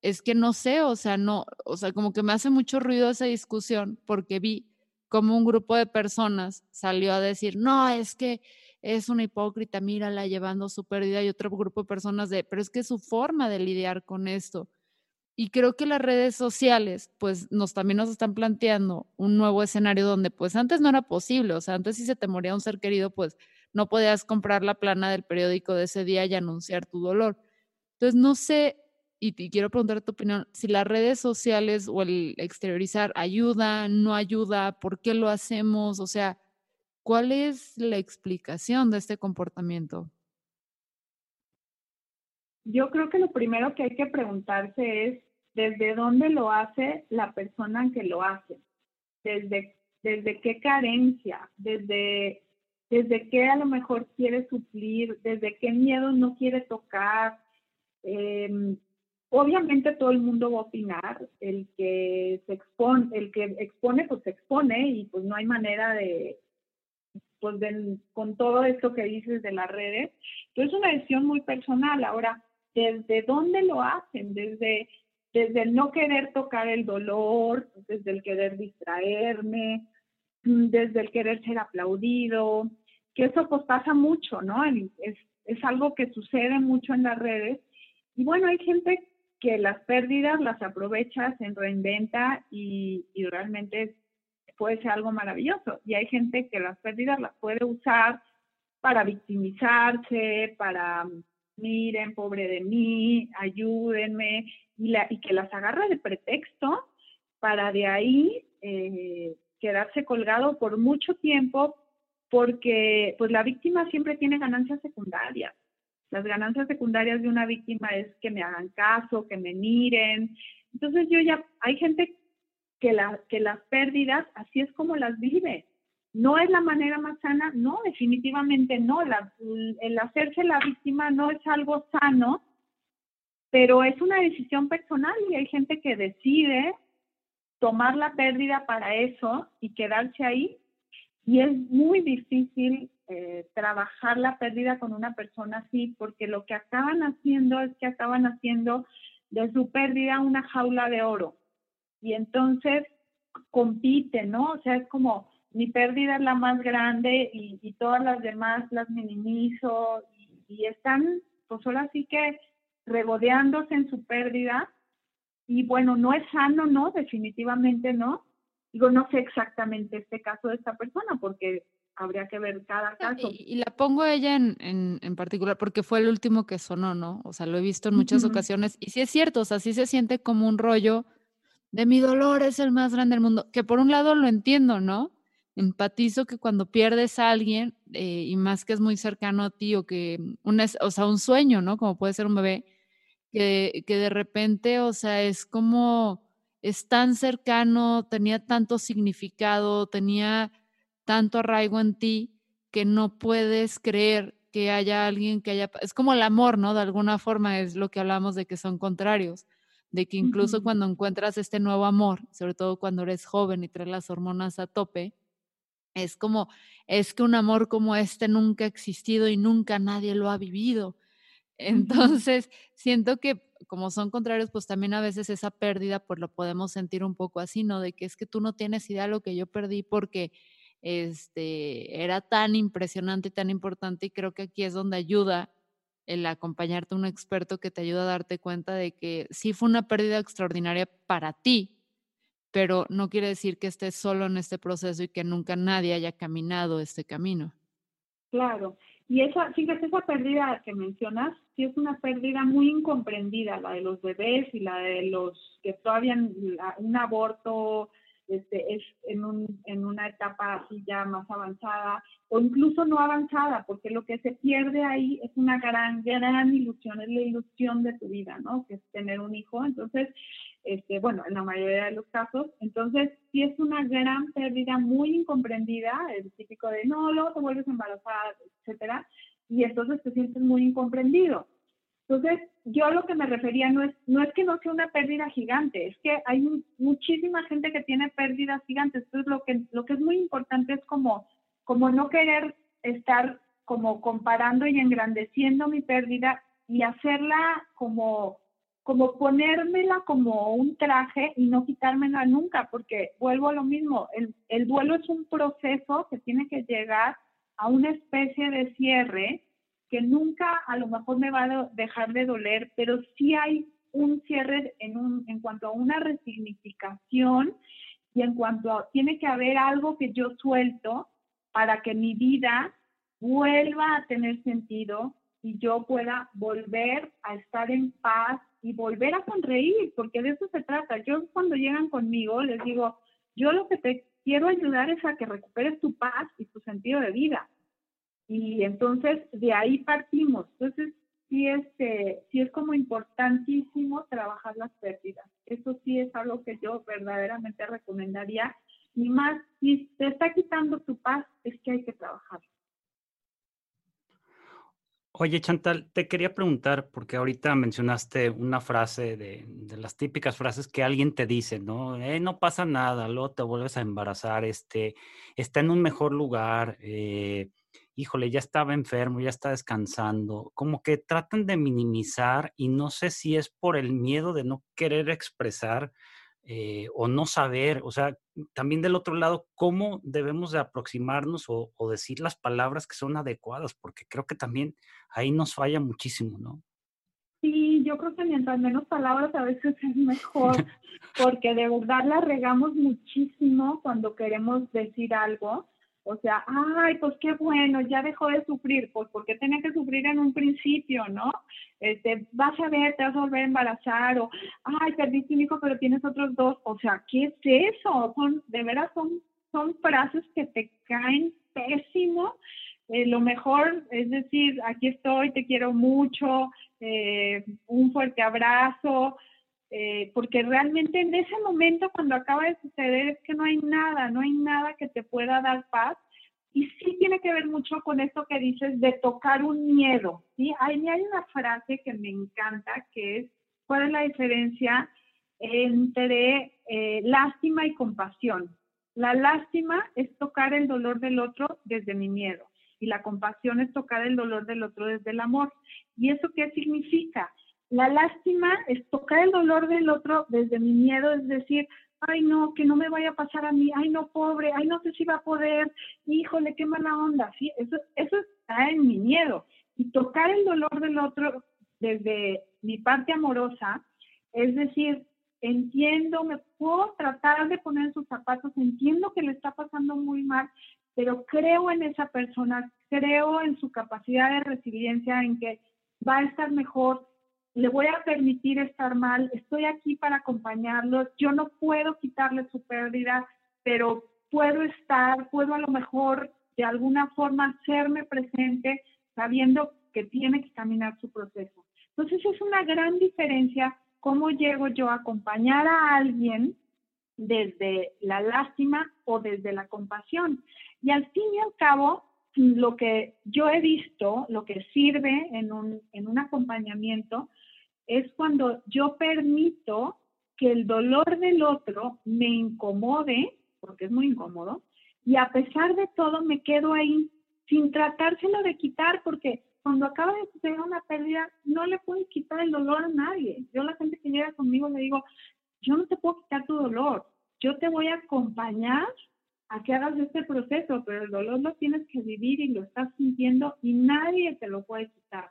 es que no sé, o sea, no, o sea, como que me hace mucho ruido esa discusión porque vi como un grupo de personas salió a decir, no, es que es una hipócrita, mírala llevando su pérdida y otro grupo de personas de, pero es que su forma de lidiar con esto. Y creo que las redes sociales, pues nos también nos están planteando un nuevo escenario donde pues antes no era posible, o sea, antes si se te moría un ser querido, pues no podías comprar la plana del periódico de ese día y anunciar tu dolor. Entonces, no sé y, quiero preguntar tu opinión, si las redes sociales o el exteriorizar ayuda, no ayuda, por qué lo hacemos, o sea, ¿cuál es la explicación de este comportamiento? Yo creo que lo primero que hay que preguntarse es desde dónde lo hace la persona que lo hace, desde, desde qué carencia, desde, desde qué a lo mejor quiere suplir, desde qué miedo no quiere tocar, eh, Obviamente todo el mundo va a opinar, el que se expone, el que expone, pues se expone y pues no hay manera de, pues con todo esto que dices de las redes. Entonces es una decisión muy personal. Ahora, ¿desde dónde lo hacen? Desde, desde el no querer tocar el dolor, desde el querer distraerme, desde el querer ser aplaudido, que eso pues pasa mucho, ¿no? Es, es algo que sucede mucho en las redes. Y bueno, hay gente que las pérdidas las aprovechas en reinventa y, realmente puede ser algo maravilloso. Y hay gente que las pérdidas las puede usar para victimizarse, para miren, pobre de mí, ayúdenme, y, la, y que las agarra de pretexto para de ahí eh, quedarse colgado por mucho tiempo, porque pues la víctima siempre tiene ganancias secundarias. Las ganancias secundarias de una víctima es que me hagan caso, que me miren. Entonces yo ya, hay gente que, la, que las pérdidas, así es como las vive. ¿No es la manera más sana? No, definitivamente no. el hacerse la víctima no es algo sano, pero es una decisión personal y hay gente que decide tomar la pérdida para eso y quedarse ahí. Y es muy difícil eh, trabajar la pérdida con una persona así, porque lo que acaban haciendo es que acaban haciendo de su pérdida una jaula de oro. Y entonces compiten, ¿no? O sea, es como mi pérdida es la más grande y, todas las demás las minimizo y, están, pues ahora sí que regodeándose en su pérdida. Y bueno, no es sano, ¿no? Definitivamente no. Digo, no sé exactamente este caso de esta persona porque habría que ver cada caso. Y, la pongo ella en, en, particular porque fue el último que sonó, ¿no? O sea, lo he visto en muchas ocasiones y sí es cierto, o sea, sí se siente como un rollo de mi dolor es el más grande del mundo, que por un lado lo entiendo, ¿no? Empatizo que cuando pierdes a alguien eh, y más que es muy cercano a ti o que, un, o sea, un sueño, ¿no? Como puede ser un bebé, que, que de repente, o sea, es como, es tan cercano, tenía tanto significado, tenía tanto arraigo en ti que no puedes creer que haya alguien que haya... Es como el amor, ¿no? De alguna forma es lo que hablamos de que son contrarios, de que incluso cuando encuentras este nuevo amor, sobre todo cuando eres joven y traes las hormonas a tope, es como, es que un amor como este nunca ha existido y nunca nadie lo ha vivido. Entonces, siento que como son contrarios, pues también a veces esa pérdida, pues lo podemos sentir un poco así, ¿no? De que es que tú no tienes idea de lo que yo perdí porque este, era tan impresionante y tan importante y creo que aquí es donde ayuda el acompañarte a un experto que te ayuda a darte cuenta de que sí fue una pérdida extraordinaria para ti, pero no quiere decir que estés solo en este proceso y que nunca nadie haya caminado este camino. Claro, y esa, fíjate, esa pérdida que mencionas, sí es una pérdida muy incomprendida, la de los bebés y la de los que todavía un aborto este, es en, un, en una etapa así ya más avanzada o incluso no avanzada, porque lo que se pierde ahí es una gran, gran ilusión, es la ilusión de tu vida, ¿no? Que es tener un hijo. Entonces, este, bueno, en la mayoría de los casos. Entonces, sí es una gran pérdida muy incomprendida, el típico de, no, luego te vuelves embarazada, etcétera, y entonces te sientes muy incomprendido. Entonces, yo lo que me refería no es, no es que no sea una pérdida gigante, es que hay muchísima gente que tiene pérdidas gigantes. Entonces, lo que, lo que es muy importante es como, como no querer estar como comparando y engrandeciendo mi pérdida y hacerla como, como ponérmela como un traje y no quitármela nunca, porque vuelvo a lo mismo, el, el duelo es un proceso que tiene que llegar a una especie de cierre que nunca a lo mejor me va a dejar de doler, pero sí hay un cierre en, un, en cuanto a una resignificación y en cuanto a, tiene que haber algo que yo suelto para que mi vida vuelva a tener sentido y yo pueda volver a estar en paz y volver a sonreír, porque de eso se trata. Yo cuando llegan conmigo les digo, yo lo que te quiero ayudar es a que recuperes tu paz y tu sentido de vida. Y entonces de ahí partimos. Entonces sí, este, sí es como importantísimo trabajar las pérdidas. Eso sí es algo que yo verdaderamente recomendaría. Y más, si te está quitando tu paz, es que hay que trabajar. Oye, Chantal, te quería preguntar, porque ahorita mencionaste una frase de, de, las típicas frases que alguien te dice, ¿no? Eh, no pasa nada, luego te vuelves a embarazar, este, está en un mejor lugar, eh, híjole, ya estaba enfermo, ya está descansando, como que tratan de minimizar y no sé si es por el miedo de no querer expresar eh, o no saber, o sea, también del otro lado, cómo debemos de aproximarnos o, o, decir las palabras que son adecuadas, porque creo que también ahí nos falla muchísimo, ¿no? Sí, yo creo que mientras menos palabras a veces es mejor, porque de verdad la regamos muchísimo cuando queremos decir algo o sea, ay, pues qué bueno, ya dejó de sufrir, pues porque tenía que sufrir en un principio, ¿no? Este, vas a ver, te vas a volver a embarazar, o ay, perdiste un hijo, pero tienes otros dos. O sea, ¿qué es eso? Son, de veras son, son frases que te caen pésimo. Eh, lo mejor es decir, aquí estoy, te quiero mucho, eh, un fuerte abrazo, eh, porque realmente en ese momento cuando acaba de suceder es que no hay nada, no hay nada que te pueda dar paz. Y sí tiene que ver mucho con esto que dices de tocar un miedo. ¿sí? Ahí hay una frase que me encanta que es, ¿cuál es la diferencia entre eh, lástima y compasión? La lástima es tocar el dolor del otro desde mi miedo y la compasión es tocar el dolor del otro desde el amor. ¿Y eso qué significa? La lástima es tocar el dolor del otro desde mi miedo, es decir, ay no, que no me vaya a pasar a mí, ay no, pobre, ay no sé si va a poder, híjole, qué mala onda, ¿sí? Eso, eso está en mi miedo. Y tocar el dolor del otro desde mi parte amorosa, es decir, entiendo, me puedo tratar de poner en sus zapatos, entiendo que le está pasando muy mal, pero creo en esa persona, creo en su capacidad de resiliencia, en que va a estar mejor, le voy a permitir estar mal, estoy aquí para acompañarlos, yo no puedo quitarle su pérdida, pero puedo estar, puedo a lo mejor de alguna forma hacerme presente sabiendo que tiene que caminar su proceso. Entonces es una gran diferencia cómo llego yo a acompañar a alguien desde la lástima o desde la compasión. Y al fin y al cabo, lo que yo he visto, lo que sirve en un, en un acompañamiento, es cuando yo permito que el dolor del otro me incomode, porque es muy incómodo, y a pesar de todo me quedo ahí sin tratárselo de quitar, porque cuando acaba de suceder una pérdida, no le puedo quitar el dolor a nadie. Yo la gente que llega conmigo le digo, yo no te puedo quitar tu dolor, yo te voy a acompañar a que hagas este proceso, pero el dolor lo tienes que vivir y lo estás sintiendo y nadie te lo puede quitar.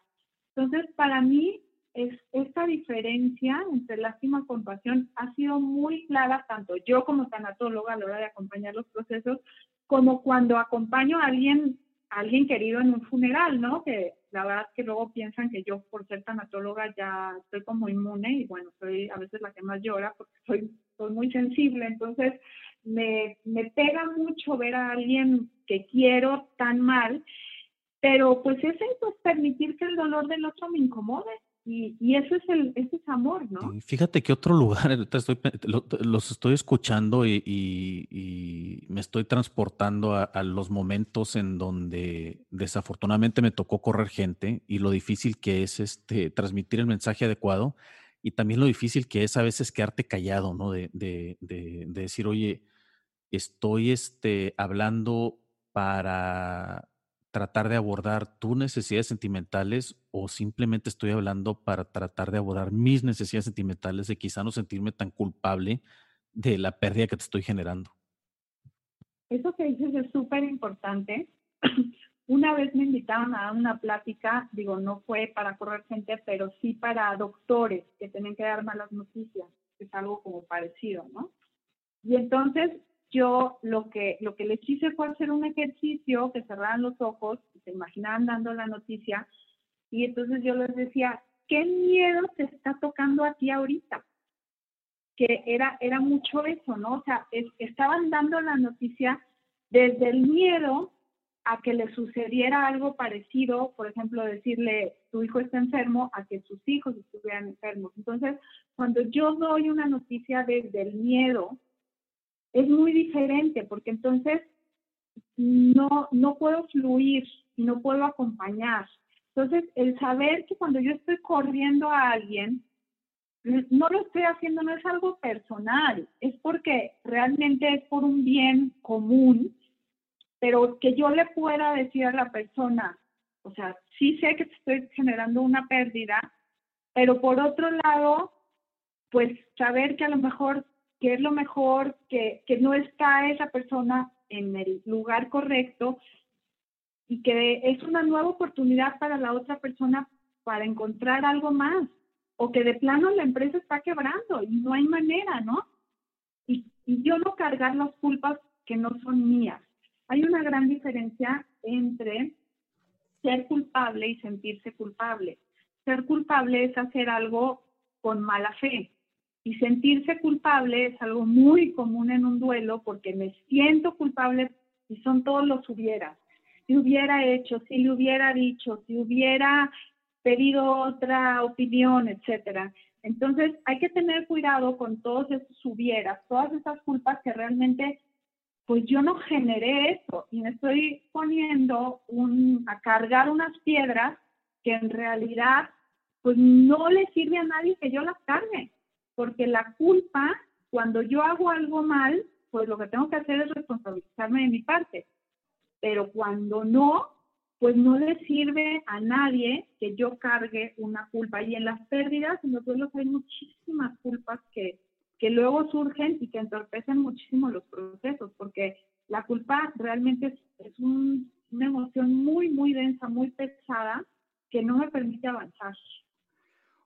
Entonces, para mí, es, esta diferencia entre lástima y compasión ha sido muy clara, tanto yo como tanatóloga a la hora de acompañar los procesos, como cuando acompaño a alguien, a alguien querido en un funeral, ¿no? Que la verdad que luego piensan que yo por ser tanatóloga ya estoy como inmune y bueno, soy a veces la que más llora porque soy, soy muy sensible, entonces me, me pega mucho ver a alguien que quiero tan mal, pero pues es eso, permitir que el dolor del otro me incomode Y, eso es el, eso es amor, ¿no? fíjate que otro lugar, estoy, los estoy escuchando y, me estoy transportando a, los momentos en donde desafortunadamente me tocó correr gente y lo difícil que es este, transmitir el mensaje adecuado y también lo difícil que es a veces quedarte callado, ¿no? De, de, de, de decir, oye, estoy este, hablando para tratar de abordar tus necesidades sentimentales o simplemente estoy hablando para tratar de abordar mis necesidades sentimentales de quizá no sentirme tan culpable de la pérdida que te estoy generando. Eso que dices es súper importante. Una vez me invitaron a dar una plática, digo, no fue para correr gente, pero sí para doctores que tienen que dar malas noticias, que es algo como parecido, ¿no? Y entonces yo lo que, lo que les hice fue hacer un ejercicio, que cerraran los ojos, y se imaginaban dando la noticia, y entonces yo les decía, ¿qué miedo te está tocando a ti ahorita? Que era, era mucho eso, ¿no? O sea, estaban dando la noticia desde el miedo a que le sucediera algo parecido, por ejemplo, decirle, tu hijo está enfermo, a que sus hijos estuvieran enfermos. Entonces, cuando yo doy una noticia desde el miedo, es muy diferente porque entonces no, no puedo fluir y no puedo acompañar. Entonces, el saber que cuando yo estoy corriendo a alguien, no lo estoy haciendo, no es algo personal, es porque realmente es por un bien común, pero que yo le pueda decir a la persona, o sea, sí sé que te estoy generando una pérdida, pero por otro lado, pues saber que a lo mejor que es lo mejor, que, que no está esa persona en el lugar correcto y que es una nueva oportunidad para la otra persona para encontrar algo más o que de plano la empresa está quebrando y no hay manera, ¿no? Y, y yo no cargar las culpas que no son mías. Hay una gran diferencia entre ser culpable y sentirse culpable. Ser culpable es hacer algo con mala fe, y sentirse culpable es algo muy común en un duelo porque me siento culpable y son todos los hubieras. Si hubiera hecho, si le hubiera dicho, si hubiera pedido otra opinión, etcétera. Entonces hay que tener cuidado con todos esos hubieras, todas esas culpas que realmente, pues yo no generé eso y me estoy poniendo un, a cargar unas piedras que en realidad pues no le sirve a nadie que yo las cargue porque la culpa, cuando yo hago algo mal, pues lo que tengo que hacer es responsabilizarme de mi parte. Pero cuando no, pues no le sirve a nadie que yo cargue una culpa. Y en las pérdidas, en los duelos hay muchísimas culpas que, que luego surgen y que entorpecen muchísimo los procesos, porque la culpa realmente es, es una emoción muy, muy densa, muy pesada, que no me permite avanzar.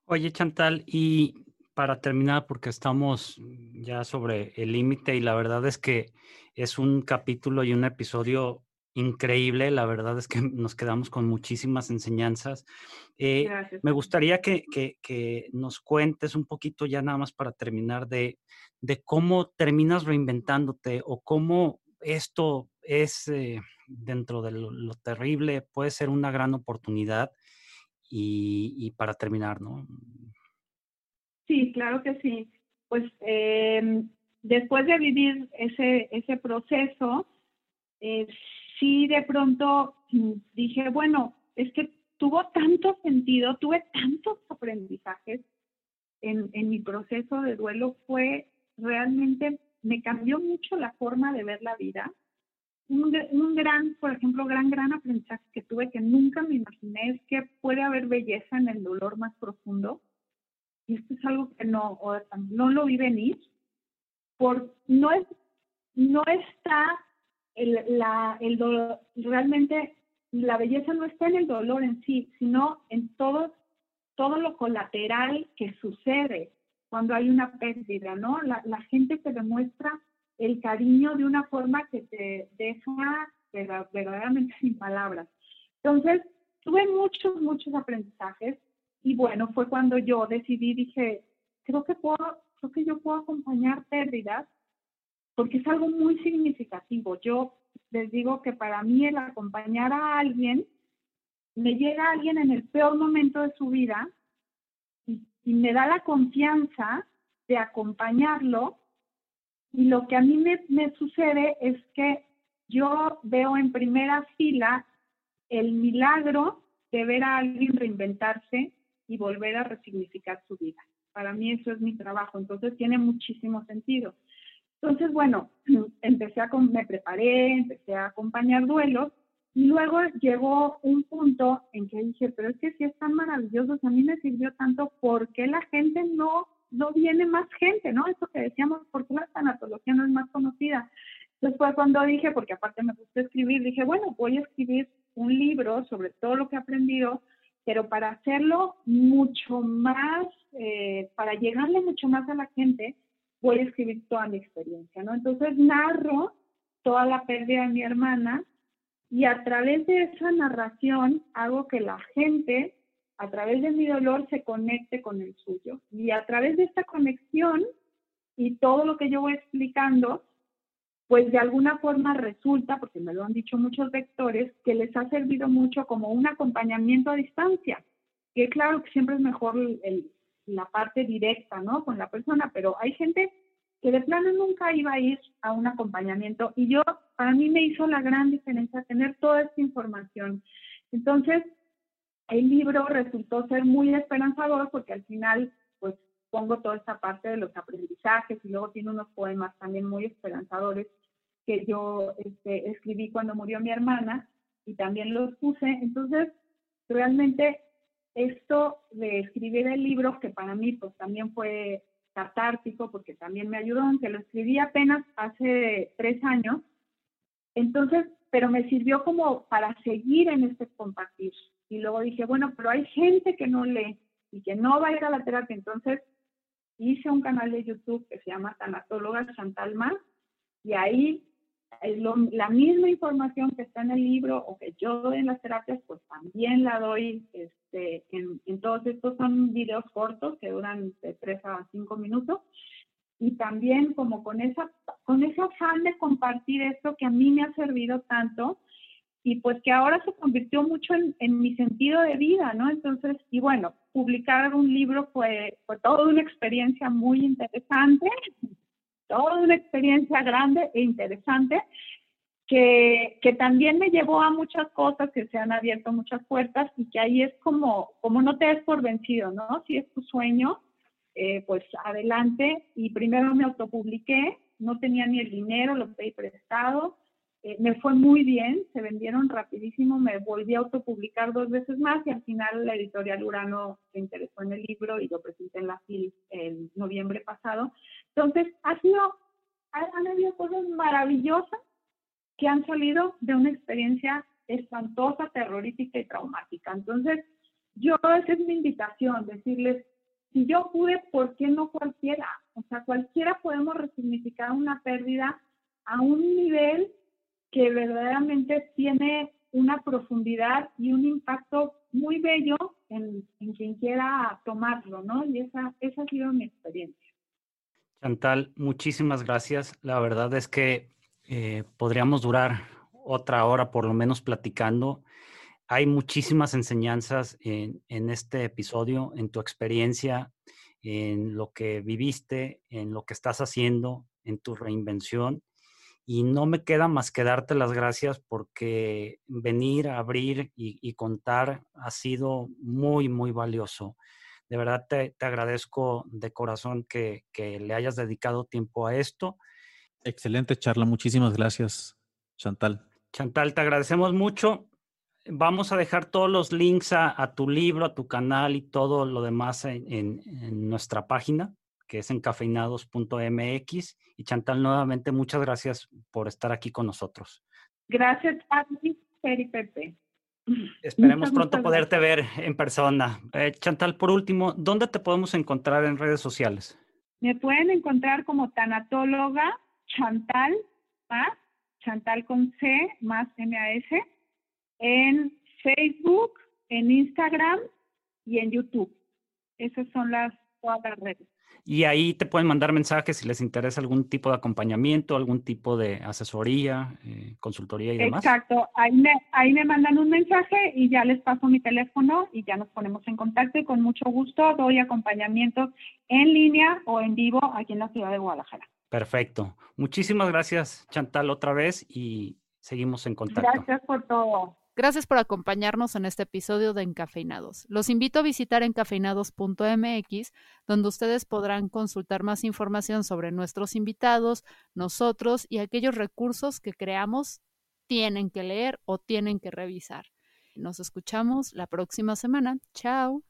Oye, Chantal, y para terminar, porque estamos ya sobre el límite y la verdad es que es un capítulo y un episodio increíble. La verdad es que nos quedamos con muchísimas enseñanzas. Eh, me gustaría que, nos cuentes un poquito ya nada más para terminar de, de cómo terminas reinventándote o cómo esto es eh, dentro de lo, terrible, puede ser una gran oportunidad. Y, y para terminar, ¿no? Sí, claro que sí. Pues em, después de vivir ese, ese proceso, eh, sí de pronto mm, dije, bueno, es que tuvo tanto sentido, tuve tantos aprendizajes en, en mi proceso de duelo, fue realmente, me cambió mucho la forma de ver la vida. Un, un, gran, por ejemplo, gran, gran aprendizaje que tuve que nunca me imaginé es que puede haber belleza en el dolor más profundo y esto es algo que no, no lo vi venir, por, no, es, no está el, la, el dolor, realmente la belleza no está en el dolor en sí, sino en todo, todo lo colateral que sucede cuando hay una pérdida, ¿no? La, la gente te demuestra el cariño de una forma que te deja verdaderamente sin palabras. Entonces, tuve muchos, muchos aprendizajes y bueno, fue cuando yo decidí, dije, creo que puedo, creo que yo puedo acompañar pérdidas porque es algo muy significativo. Yo les digo que para mí el acompañar a alguien, me llega alguien en el peor momento de su vida y me da la confianza de acompañarlo. Y lo que a mí me, me sucede es que yo veo en primera fila el milagro de ver a alguien reinventarse y volver a resignificar su vida. Para mí eso es mi trabajo, entonces tiene muchísimo sentido. Entonces, bueno, empecé a, me preparé, empecé a acompañar duelos y luego llegó un punto en que dije, pero es que si es tan maravilloso, si a mí me sirvió tanto, ¿por qué la gente no, no viene más gente? ¿No? Eso que decíamos, ¿por qué la tanatología no es más conocida? Fue cuando dije, porque aparte me gusta escribir, dije, bueno, voy a escribir un libro sobre todo lo que he aprendido, pero para hacerlo mucho más, eh, para llegarle mucho más a la gente, voy a escribir toda mi experiencia, ¿no? Entonces narro toda la pérdida de mi hermana y a través de esa narración hago que la gente, a través de mi dolor, se conecte con el suyo. Y a través de esta conexión y todo lo que yo voy explicando, pues de alguna forma resulta, porque me lo han dicho muchos vectores, que les ha servido mucho como un acompañamiento a distancia. Que claro que siempre es mejor la parte directa, ¿no? Con la persona, pero hay gente que de plano nunca iba a ir a un acompañamiento y yo, para mí me hizo la gran diferencia tener toda esta información. Entonces, el libro resultó ser muy esperanzador porque al final, pues pongo toda esta parte de los aprendizajes y luego tiene unos poemas también muy esperanzadores que yo este, escribí cuando murió mi hermana y también los puse. Entonces, realmente esto de escribir el libro, que para mí pues también fue catártico, porque también me ayudó, aunque lo escribí apenas hace tres años, entonces, pero me sirvió como para seguir en este compartir. Y luego dije, bueno, pero hay gente que no lee y que no va a ir a la terapia, entonces hice un canal de YouTube que se llama Tanatóloga Chantal Mar, y ahí la misma información que está en el libro o que yo doy en las terapias, pues también la doy este, en, todos estos son videos cortos que duran de 3 a 5 minutos. Y también como con, esa, con ese afán de compartir esto que a mí me ha servido tanto y pues que ahora se convirtió mucho en, en mi sentido de vida, ¿no? Entonces, y bueno, publicar un libro fue, fue toda una experiencia muy interesante toda una experiencia grande e interesante que, que, también me llevó a muchas cosas, que se han abierto muchas puertas y que ahí es como, como no te des por vencido, ¿no? Si es tu sueño, eh, pues adelante. Y primero me autopubliqué, no tenía ni el dinero, lo pedí prestado, eh, me fue muy bien, se vendieron rapidísimo, me volví a autopublicar dos veces más y al final la editorial Urano se interesó en el libro y lo presenté en la FIL en noviembre pasado. Entonces, ha sido, han habido cosas maravillosas que han salido de una experiencia espantosa, terrorífica y traumática. Entonces, yo esa es mi invitación, decirles, si yo pude, ¿por qué no cualquiera? O sea, cualquiera podemos resignificar una pérdida a un nivel que verdaderamente tiene una profundidad y un impacto muy bello en, quien quiera tomarlo, ¿no? Y esa, esa ha sido mi experiencia. Chantal, muchísimas gracias. La verdad es que eh, podríamos durar otra hora por lo menos platicando. Hay muchísimas enseñanzas en, en este episodio, en tu experiencia, en lo que viviste, en lo que estás haciendo, en tu reinvención y no me queda más que darte las gracias porque venir, abrir y, contar ha sido muy, muy valioso. De verdad te, agradezco de corazón que, que, le hayas dedicado tiempo a esto. Excelente charla, muchísimas gracias, Chantal. Chantal, te agradecemos mucho. Vamos a dejar todos los links a, tu libro, a tu canal y todo lo demás en nuestra página que es encafeinados.mx. Y Chantal, nuevamente, muchas gracias por estar aquí con nosotros. Gracias a ti, Pepe. Esperemos pronto poderte ver en persona. Eh, Chantal, por último, ¿dónde te podemos encontrar en redes sociales? Me pueden encontrar como tanatóloga Chantal más, Chantal con C más M-A-S, en Facebook, en Instagram y en YouTube. Esas son las todas las redes. Y ahí te pueden mandar mensajes si les interesa algún tipo de acompañamiento, algún tipo de asesoría, eh, consultoría y demás. Exacto, ahí me, ahí me mandan un mensaje y ya les paso mi teléfono y ya nos ponemos en contacto y con mucho gusto doy acompañamiento en línea o en vivo aquí en la ciudad de Guadalajara. Perfecto. Muchísimas gracias, Chantal, otra vez y seguimos en contacto. Gracias por todo. Gracias por acompañarnos en este episodio de Encafeinados. Los invito a visitar encafeinados.mx, donde ustedes podrán consultar más información sobre nuestros invitados, nosotros y aquellos recursos que creamos tienen que leer o tienen que revisar. Nos escuchamos la próxima semana. Chao.